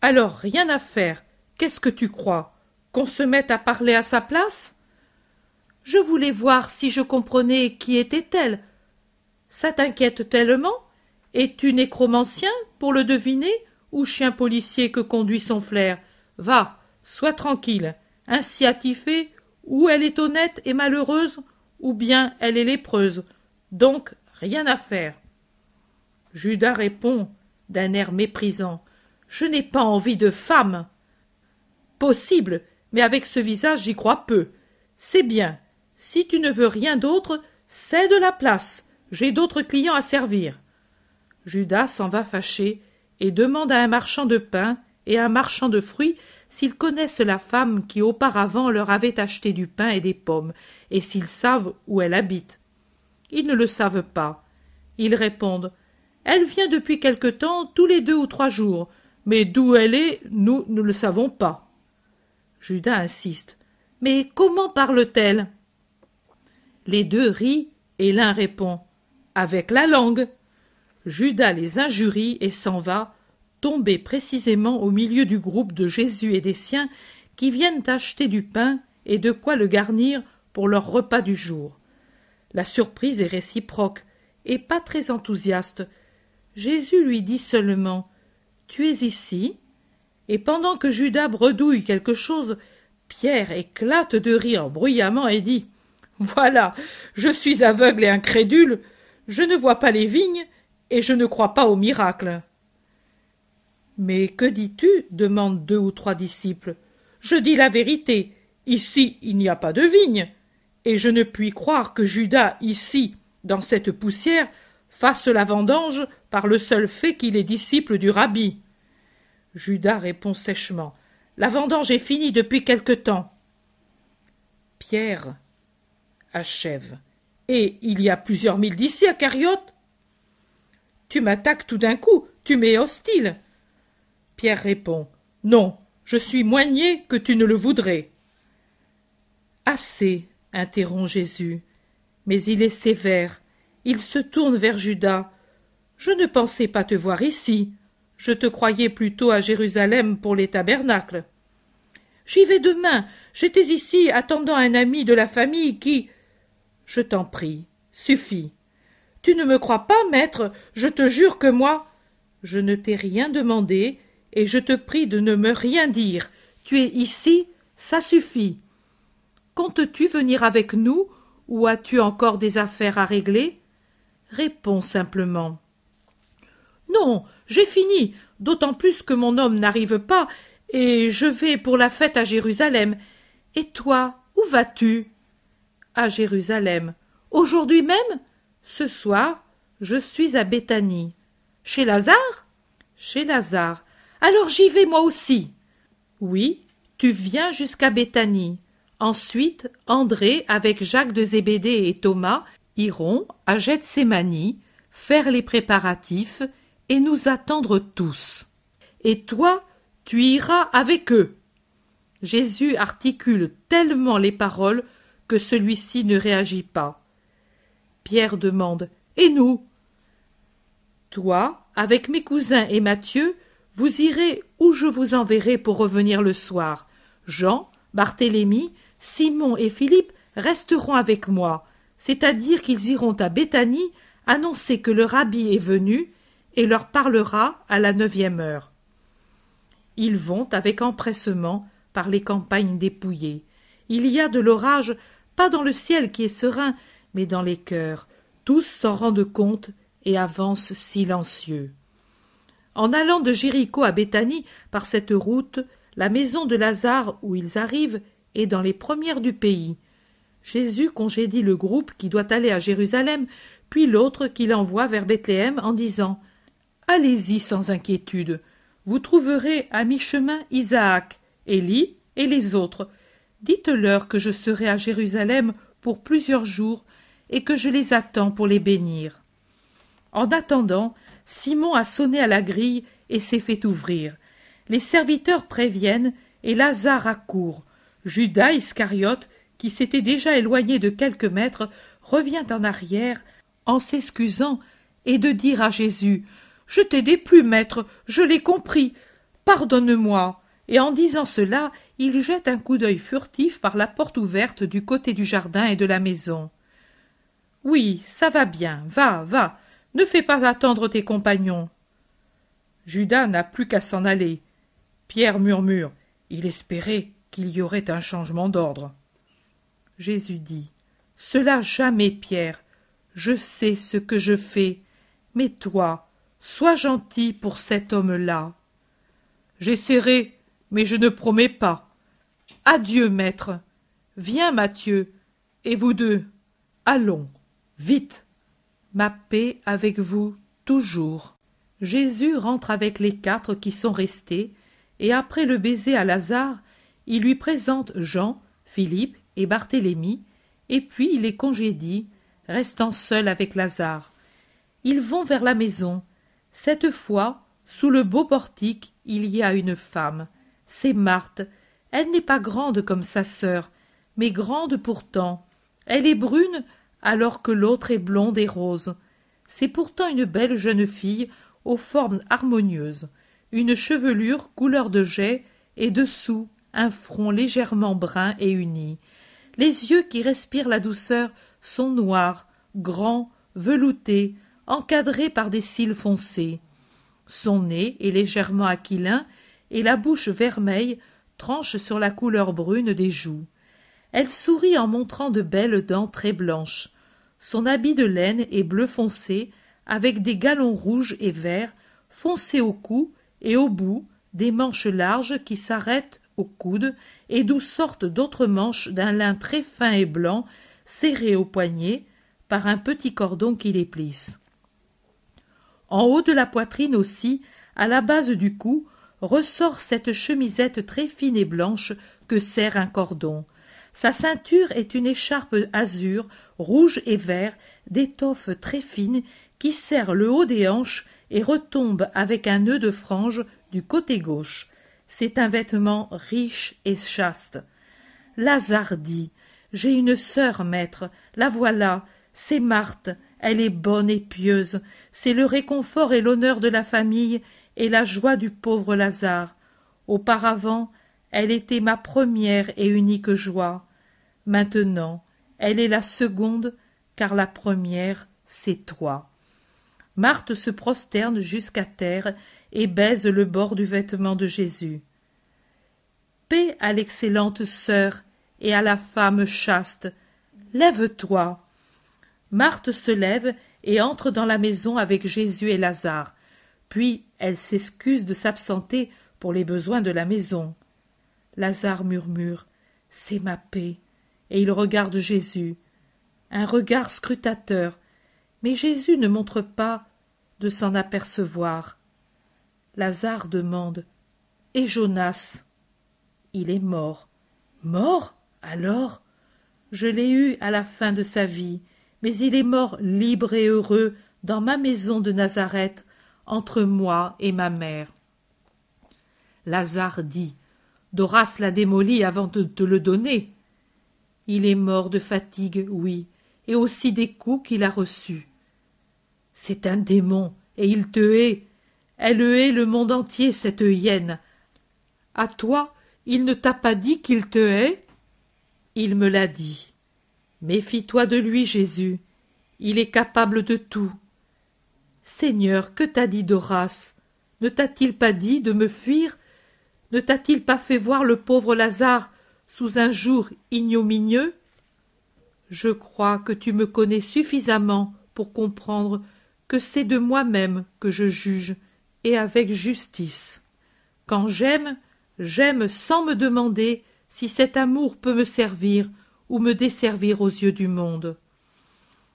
Alors rien à faire. Qu'est-ce que tu crois? Qu'on se mette à parler à sa place? Je voulais voir si je comprenais qui était-elle. Ça t'inquiète tellement? Es-tu nécromancien pour le deviner? Ou chien policier que conduit son flair? Va, sois tranquille. Ainsi fait ou elle est honnête et malheureuse, ou bien elle est lépreuse. Donc rien à faire. Judas répond d'un air méprisant. Je n'ai pas envie de femme. Possible, mais avec ce visage j'y crois peu. C'est bien. Si tu ne veux rien d'autre, cède la place. J'ai d'autres clients à servir. Judas s'en va fâché et demande à un marchand de pain et un marchand de fruits s'ils connaissent la femme qui auparavant leur avait acheté du pain et des pommes, et s'ils savent où elle habite. Ils ne le savent pas. Ils répondent Elle vient depuis quelque temps tous les deux ou trois jours, mais d'où elle est, nous ne le savons pas. Judas insiste. Mais comment parle-t-elle? Les deux rient, et l'un répond Avec la langue. Judas les injurie et s'en va, tombé précisément au milieu du groupe de Jésus et des siens qui viennent acheter du pain et de quoi le garnir pour leur repas du jour. La surprise est réciproque et pas très enthousiaste. Jésus lui dit seulement Tu es ici Et pendant que Judas bredouille quelque chose, Pierre éclate de rire bruyamment et dit Voilà, je suis aveugle et incrédule, je ne vois pas les vignes et je ne crois pas au miracle. Mais que dis-tu demandent deux ou trois disciples. Je dis la vérité. Ici il n'y a pas de vigne. Et je ne puis croire que Judas, ici, dans cette poussière, fasse la vendange par le seul fait qu'il est disciple du rabbi. Judas répond sèchement. La vendange est finie depuis quelque temps. Pierre achève. Et il y a plusieurs milles d'ici à Cariote. Tu m'attaques tout d'un coup, tu m'es hostile. Pierre répond Non, je suis niais que tu ne le voudrais. Assez, interrompt Jésus. Mais il est sévère. Il se tourne vers Judas. Je ne pensais pas te voir ici. Je te croyais plutôt à Jérusalem pour les tabernacles. J'y vais demain. J'étais ici attendant un ami de la famille qui. Je t'en prie, suffit. Tu ne me crois pas, maître, je te jure que moi. Je ne t'ai rien demandé, et je te prie de ne me rien dire. Tu es ici, ça suffit. Comptes-tu venir avec nous, ou as-tu encore des affaires à régler? Réponds simplement. Non, j'ai fini, d'autant plus que mon homme n'arrive pas, et je vais pour la fête à Jérusalem. Et toi, où vas-tu? À Jérusalem. Aujourd'hui même? Ce soir, je suis à Béthanie. Chez Lazare? Chez Lazare. Alors j'y vais moi aussi. Oui, tu viens jusqu'à Béthanie. Ensuite, André, avec Jacques de Zébédée et Thomas, iront à Gethsémani, faire les préparatifs et nous attendre tous. Et toi, tu iras avec eux. Jésus articule tellement les paroles que celui-ci ne réagit pas. Pierre demande Et nous? Toi, avec mes cousins et Matthieu, vous irez où je vous enverrai pour revenir le soir. Jean, Barthélemy, Simon et Philippe resteront avec moi, c'est-à-dire qu'ils iront à Béthanie annoncer que le rabbi est venu et leur parlera à la neuvième heure. Ils vont avec empressement par les campagnes dépouillées. Il y a de l'orage, pas dans le ciel qui est serein, mais dans les cœurs. Tous s'en rendent compte et avancent silencieux. En allant de Jéricho à Béthanie par cette route, la maison de Lazare où ils arrivent est dans les premières du pays. Jésus congédie le groupe qui doit aller à Jérusalem, puis l'autre qu'il envoie vers Bethléem en disant Allez-y sans inquiétude. Vous trouverez à mi-chemin Isaac, Élie et les autres. Dites-leur que je serai à Jérusalem pour plusieurs jours et que je les attends pour les bénir. En attendant, Simon a sonné à la grille et s'est fait ouvrir. Les serviteurs préviennent et Lazare accourt. Judas Iscariote, qui s'était déjà éloigné de quelques mètres, revient en arrière, en s'excusant, et de dire à Jésus Je t'ai déplu, maître, je l'ai compris. Pardonne-moi. Et en disant cela, il jette un coup d'œil furtif par la porte ouverte du côté du jardin et de la maison. Oui, ça va bien, va, va, ne fais pas attendre tes compagnons. Judas n'a plus qu'à s'en aller. Pierre murmure. Il espérait qu'il y aurait un changement d'ordre. Jésus dit. Cela jamais, Pierre. Je sais ce que je fais. Mais toi, sois gentil pour cet homme-là. J'essaierai, mais je ne promets pas. Adieu, maître. Viens, Mathieu. Et vous deux. Allons. Vite. Ma paix avec vous toujours. Jésus rentre avec les quatre qui sont restés, et après le baiser à Lazare, il lui présente Jean, Philippe et Barthélemy, et puis il les congédie, restant seul avec Lazare. Ils vont vers la maison. Cette fois, sous le beau portique, il y a une femme. C'est Marthe. Elle n'est pas grande comme sa sœur, mais grande pourtant. Elle est brune alors que l'autre est blonde et rose. C'est pourtant une belle jeune fille aux formes harmonieuses, une chevelure couleur de jet et dessous un front légèrement brun et uni. Les yeux qui respirent la douceur sont noirs, grands, veloutés, encadrés par des cils foncés. Son nez est légèrement aquilin et la bouche vermeille tranche sur la couleur brune des joues. Elle sourit en montrant de belles dents très blanches. Son habit de laine est bleu foncé, avec des galons rouges et verts, foncés au cou et au bout, des manches larges qui s'arrêtent au coude, et d'où sortent d'autres manches d'un lin très fin et blanc, serrées au poignet, par un petit cordon qui les plisse. En haut de la poitrine aussi, à la base du cou, ressort cette chemisette très fine et blanche que serre un cordon. Sa ceinture est une écharpe azur, rouge et vert, d'étoffe très fine, qui serre le haut des hanches et retombe avec un nœud de frange du côté gauche. C'est un vêtement riche et chaste. Lazare dit J'ai une sœur, maître, la voilà, c'est Marthe, elle est bonne et pieuse, c'est le réconfort et l'honneur de la famille et la joie du pauvre Lazare. Auparavant, elle était ma première et unique joie. Maintenant, elle est la seconde, car la première, c'est toi. Marthe se prosterne jusqu'à terre et baise le bord du vêtement de Jésus. Paix à l'excellente sœur et à la femme chaste. Lève-toi. Marthe se lève et entre dans la maison avec Jésus et Lazare. Puis elle s'excuse de s'absenter pour les besoins de la maison. Lazare murmure. C'est ma paix et il regarde Jésus. Un regard scrutateur, mais Jésus ne montre pas de s'en apercevoir. Lazare demande Et Jonas Il est mort. Mort? Alors? Je l'ai eu à la fin de sa vie, mais il est mort libre et heureux dans ma maison de Nazareth, entre moi et ma mère. Lazare dit Doras l'a démoli avant de te le donner. Il est mort de fatigue, oui, et aussi des coups qu'il a reçus. C'est un démon, et il te hait. Elle hait le monde entier, cette hyène. À toi, il ne t'a pas dit qu'il te hait? Il me l'a dit. Méfie-toi de lui, Jésus. Il est capable de tout. Seigneur, que t'a dit Doras? Ne t'a-t-il pas dit de me fuir? Ne t'a-t-il pas fait voir le pauvre Lazare? Sous un jour ignominieux Je crois que tu me connais suffisamment pour comprendre que c'est de moi-même que je juge, et avec justice. Quand j'aime, j'aime sans me demander si cet amour peut me servir ou me desservir aux yeux du monde.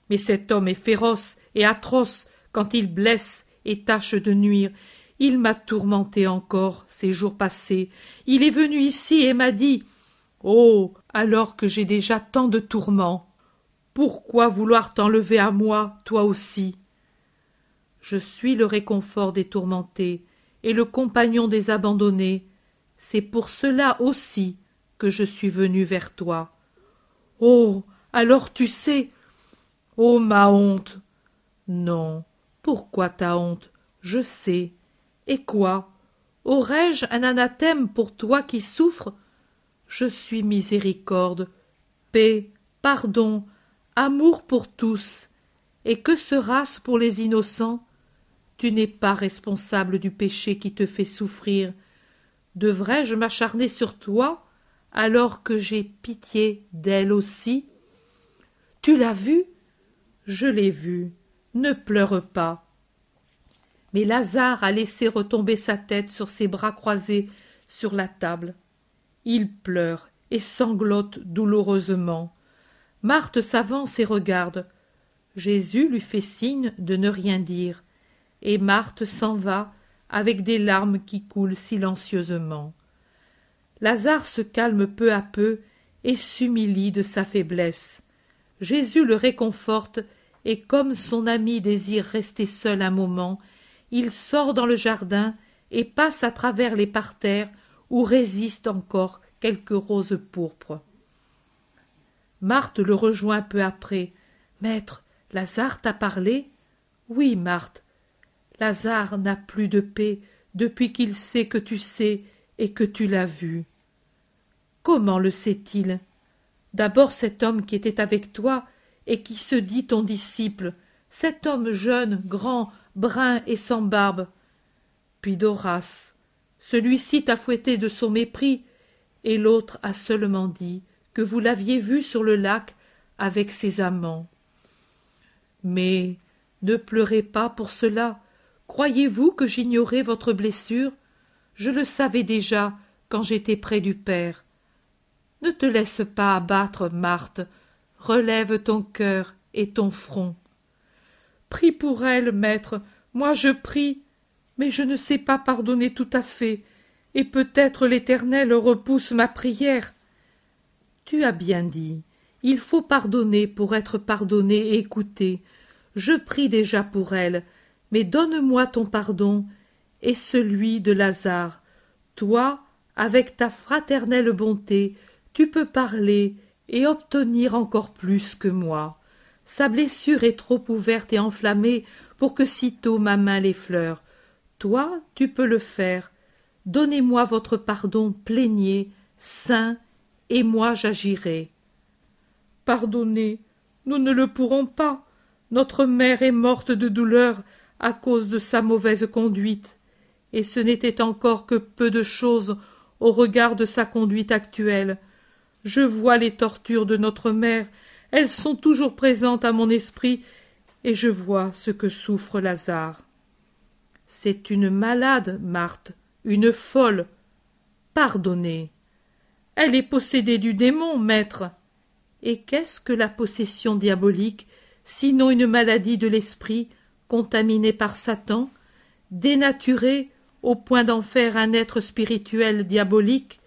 Mais cet homme est féroce et atroce quand il blesse et tâche de nuire. Il m'a tourmenté encore ces jours passés. Il est venu ici et m'a dit Oh. Alors que j'ai déjà tant de tourments. Pourquoi vouloir t'enlever à moi, toi aussi? Je suis le réconfort des tourmentés et le compagnon des abandonnés. C'est pour cela aussi que je suis venu vers toi. Oh. Alors tu sais. Oh. Ma honte. Non. Pourquoi ta honte? Je sais. Et quoi? Aurais je un anathème pour toi qui souffres? Je suis miséricorde, paix, pardon, amour pour tous. Et que sera-ce pour les innocents? Tu n'es pas responsable du péché qui te fait souffrir. Devrais-je m'acharner sur toi alors que j'ai pitié d'elle aussi? Tu l'as vu? Je l'ai vu. Ne pleure pas. Mais Lazare a laissé retomber sa tête sur ses bras croisés sur la table. Il pleure et sanglote douloureusement. Marthe s'avance et regarde. Jésus lui fait signe de ne rien dire, et Marthe s'en va avec des larmes qui coulent silencieusement. Lazare se calme peu à peu et s'humilie de sa faiblesse. Jésus le réconforte, et comme son ami désire rester seul un moment, il sort dans le jardin et passe à travers les parterres où résistent encore quelques roses pourpres. Marthe le rejoint peu après. Maître, Lazare t'a parlé? Oui, Marthe. Lazare n'a plus de paix depuis qu'il sait que tu sais et que tu l'as vu. Comment le sait-il? D'abord cet homme qui était avec toi et qui se dit ton disciple, cet homme jeune, grand, brun et sans barbe. Puis d'Horace. Celui-ci t'a fouetté de son mépris, et l'autre a seulement dit que vous l'aviez vu sur le lac avec ses amants. Mais ne pleurez pas pour cela. Croyez-vous que j'ignorais votre blessure? Je le savais déjà quand j'étais près du Père. Ne te laisse pas abattre, Marthe. Relève ton cœur et ton front. Prie pour elle, maître. Moi je prie, mais je ne sais pas pardonner tout à fait, et peut-être l'Éternel repousse ma prière. Tu as bien dit. Il faut pardonner pour être pardonné et écouté. Je prie déjà pour elle, mais donne-moi ton pardon et celui de Lazare. Toi, avec ta fraternelle bonté, tu peux parler et obtenir encore plus que moi. Sa blessure est trop ouverte et enflammée pour que sitôt ma main l'effleure. Toi, tu peux le faire. Donnez-moi votre pardon plaignez, saint, et moi j'agirai. Pardonnez, nous ne le pourrons pas. Notre mère est morte de douleur à cause de sa mauvaise conduite, et ce n'était encore que peu de chose au regard de sa conduite actuelle. Je vois les tortures de notre mère, elles sont toujours présentes à mon esprit, et je vois ce que souffre Lazare. C'est une malade, Marthe, une folle. Pardonnez. Elle est possédée du démon, maître. Et qu'est-ce que la possession diabolique, sinon une maladie de l'esprit, contaminée par Satan, dénaturée au point d'en faire un être spirituel diabolique?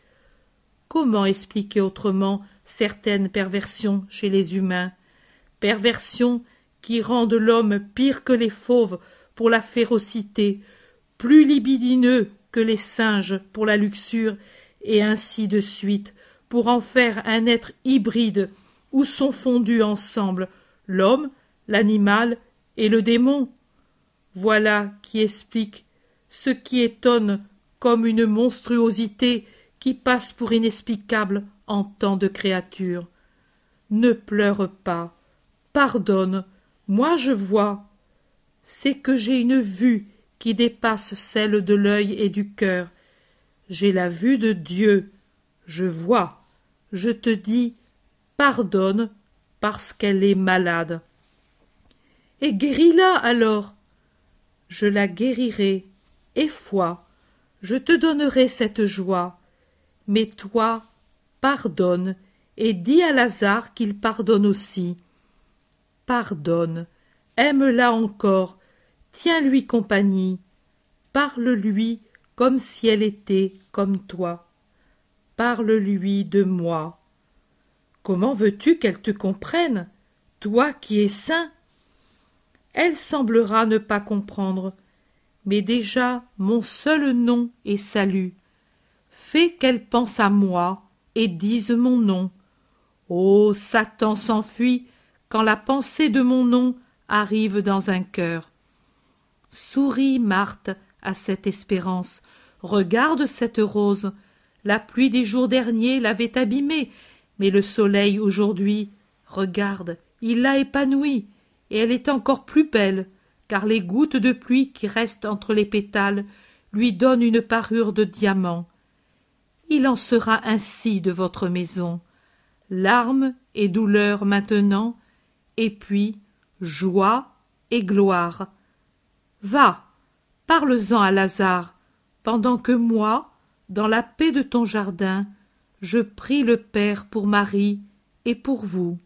Comment expliquer autrement certaines perversions chez les humains, perversions qui rendent l'homme pire que les fauves pour la férocité, plus libidineux que les singes pour la luxure, et ainsi de suite, pour en faire un être hybride où sont fondus ensemble l'homme, l'animal et le démon. Voilà qui explique ce qui étonne comme une monstruosité qui passe pour inexplicable en tant de créatures. Ne pleure pas, pardonne, moi je vois. C'est que j'ai une vue qui dépasse celle de l'œil et du cœur. J'ai la vue de Dieu. Je vois. Je te dis, pardonne parce qu'elle est malade. Et guéris-la alors. Je la guérirai, et foi, je te donnerai cette joie. Mais toi, pardonne, et dis à Lazare qu'il pardonne aussi. Pardonne, aime-la encore, tiens-lui compagnie, parle-lui comme si elle était comme toi. Parle-lui de moi. Comment veux-tu qu'elle te comprenne, toi qui es saint? Elle semblera ne pas comprendre, mais déjà mon seul nom est salut. Fais qu'elle pense à moi, et disent mon nom. Ô Satan s'enfuit quand la pensée de mon nom arrive dans un cœur. Souris, Marthe, à cette espérance. Regarde cette rose. La pluie des jours derniers l'avait abîmée, mais le soleil aujourd'hui, regarde, il l'a épanouie, et elle est encore plus belle, car les gouttes de pluie qui restent entre les pétales lui donnent une parure de diamant. Il en sera ainsi de votre maison. Larmes et douleurs maintenant, et puis joie et gloire. Va, parle-en à Lazare, pendant que moi, dans la paix de ton jardin, je prie le Père pour Marie et pour vous.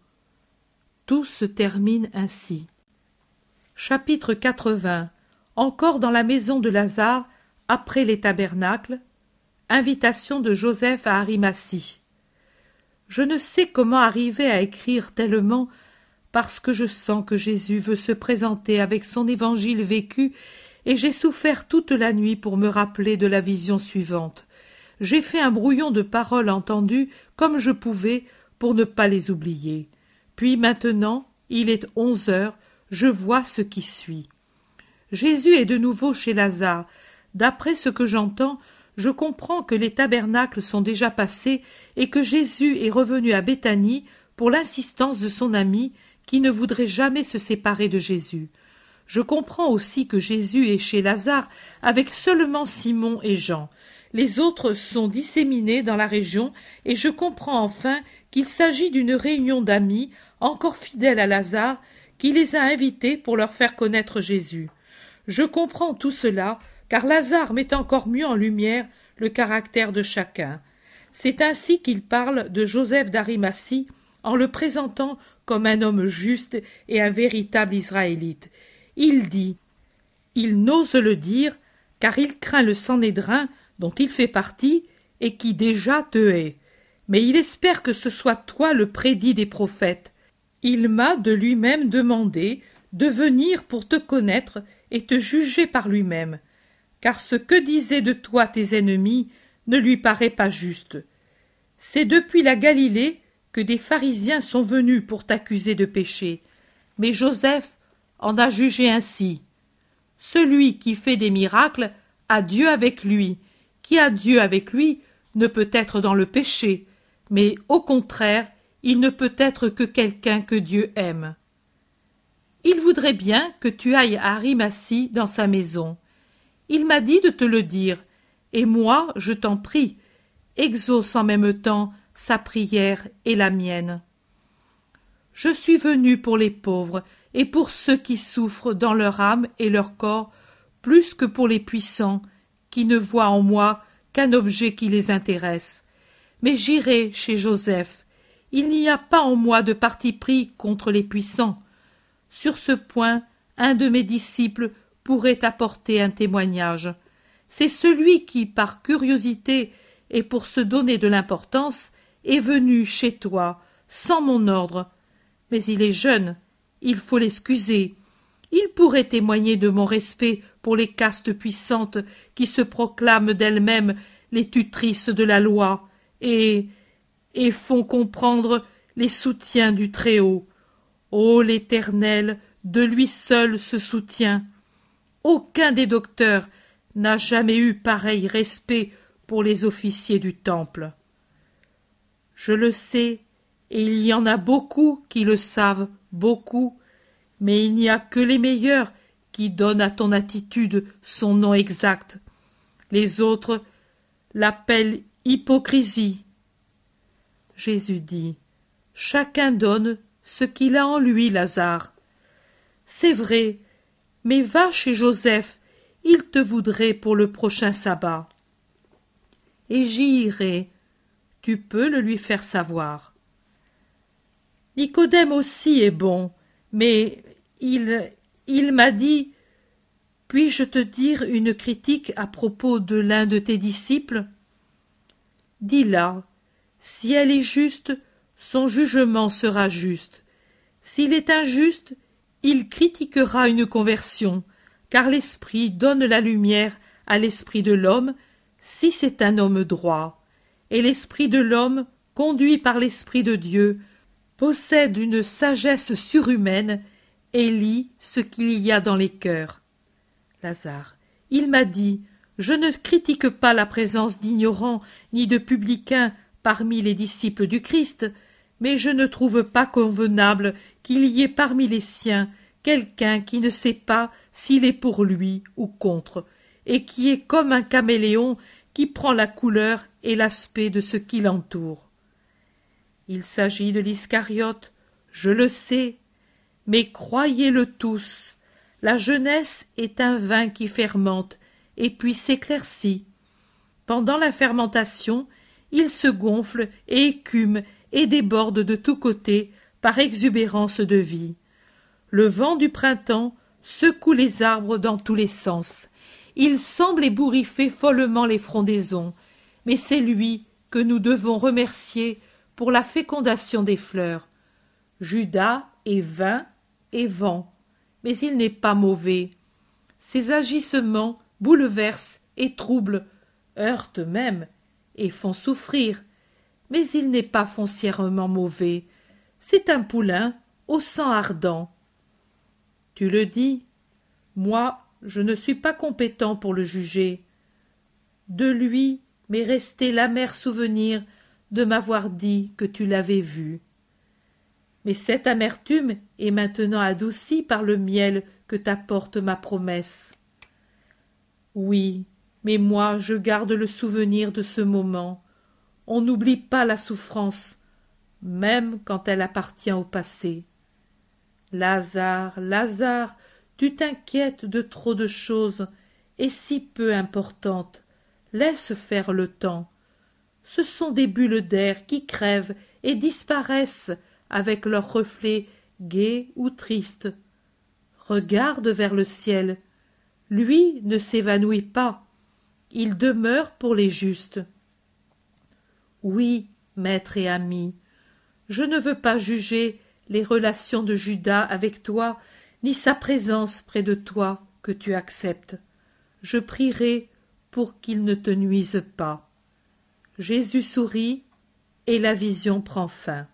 Tout se termine ainsi. Chapitre 80 Encore dans la maison de Lazare, après les tabernacles, invitation de Joseph à Arimatie. Je ne sais comment arriver à écrire tellement parce que je sens que Jésus veut se présenter avec son évangile vécu, et j'ai souffert toute la nuit pour me rappeler de la vision suivante. J'ai fait un brouillon de paroles entendues comme je pouvais pour ne pas les oublier. Puis maintenant, il est onze heures, je vois ce qui suit. Jésus est de nouveau chez Lazare. D'après ce que j'entends, je comprends que les tabernacles sont déjà passés et que Jésus est revenu à Béthanie pour l'insistance de son ami qui ne voudrait jamais se séparer de Jésus. Je comprends aussi que Jésus est chez Lazare avec seulement Simon et Jean. Les autres sont disséminés dans la région et je comprends enfin qu'il s'agit d'une réunion d'amis encore fidèles à Lazare qui les a invités pour leur faire connaître Jésus. Je comprends tout cela car Lazare met encore mieux en lumière le caractère de chacun. C'est ainsi qu'il parle de Joseph d'Arimatie en le présentant comme un homme juste et un véritable Israélite. Il dit Il n'ose le dire, car il craint le Sanhédrin dont il fait partie et qui déjà te hait. Mais il espère que ce soit toi le prédit des prophètes. Il m'a de lui-même demandé de venir pour te connaître et te juger par lui-même, car ce que disaient de toi tes ennemis ne lui paraît pas juste. C'est depuis la Galilée que des pharisiens sont venus pour t'accuser de péché. Mais Joseph en a jugé ainsi. Celui qui fait des miracles a Dieu avec lui. Qui a Dieu avec lui ne peut être dans le péché, mais au contraire, il ne peut être que quelqu'un que Dieu aime. Il voudrait bien que tu ailles à Arimatie dans sa maison. Il m'a dit de te le dire, et moi, je t'en prie, exauce en même temps sa prière et la mienne. Je suis venu pour les pauvres et pour ceux qui souffrent dans leur âme et leur corps plus que pour les puissants qui ne voient en moi qu'un objet qui les intéresse. Mais j'irai chez Joseph. Il n'y a pas en moi de parti pris contre les puissants. Sur ce point, un de mes disciples pourrait apporter un témoignage. C'est celui qui, par curiosité et pour se donner de l'importance, est venu chez toi sans mon ordre. Mais il est jeune, il faut l'excuser. Il pourrait témoigner de mon respect pour les castes puissantes qui se proclament d'elles-mêmes les tutrices de la loi et et font comprendre les soutiens du Très-Haut. Ô l'Éternel, de lui seul se soutient. Aucun des docteurs n'a jamais eu pareil respect pour les officiers du temple. Je le sais, et il y en a beaucoup qui le savent, beaucoup, mais il n'y a que les meilleurs qui donnent à ton attitude son nom exact. Les autres l'appellent hypocrisie. Jésus dit Chacun donne ce qu'il a en lui, Lazare. C'est vrai, mais va chez Joseph, il te voudrait pour le prochain sabbat. Et j'y irai, tu peux le lui faire savoir. Nicodème aussi est bon, mais il il m'a dit Puis-je te dire une critique à propos de l'un de tes disciples? Dis-la. Si elle est juste, son jugement sera juste. S'il est injuste, il critiquera une conversion, car l'esprit donne la lumière à l'esprit de l'homme si c'est un homme droit et l'esprit de l'homme conduit par l'Esprit de Dieu, possède une sagesse surhumaine et lit ce qu'il y a dans les cœurs. Lazare. Il m'a dit Je ne critique pas la présence d'ignorants ni de publicains parmi les disciples du Christ, mais je ne trouve pas convenable qu'il y ait parmi les siens quelqu'un qui ne sait pas s'il est pour lui ou contre, et qui est comme un caméléon qui prend la couleur et l'aspect de ce qui l'entoure. Il s'agit de l'Iscariote, je le sais, mais croyez-le tous, la jeunesse est un vin qui fermente et puis s'éclaircit. Pendant la fermentation, il se gonfle et écume et déborde de tous côtés par exubérance de vie. Le vent du printemps secoue les arbres dans tous les sens. Il semble ébouriffer follement les frondaisons, mais c'est lui que nous devons remercier pour la fécondation des fleurs. Judas est vin et vent, mais il n'est pas mauvais. Ses agissements bouleversent et troublent, heurtent même, et font souffrir, mais il n'est pas foncièrement mauvais. C'est un poulain au sang ardent. Tu le dis. Moi, je ne suis pas compétent pour le juger. De lui m'est resté l'amer souvenir de m'avoir dit que tu l'avais vu. Mais cette amertume est maintenant adoucie par le miel que t'apporte ma promesse. Oui, mais moi je garde le souvenir de ce moment. On n'oublie pas la souffrance, même quand elle appartient au passé. Lazare, Lazare, tu t'inquiètes de trop de choses, et si peu importantes. Laisse faire le temps. Ce sont des bulles d'air qui crèvent et disparaissent avec leurs reflets gais ou tristes. Regarde vers le ciel. Lui ne s'évanouit pas. Il demeure pour les justes. Oui, maître et ami, je ne veux pas juger les relations de Judas avec toi, ni sa présence près de toi que tu acceptes. Je prierai pour qu'il ne te nuise pas. Jésus sourit et la vision prend fin.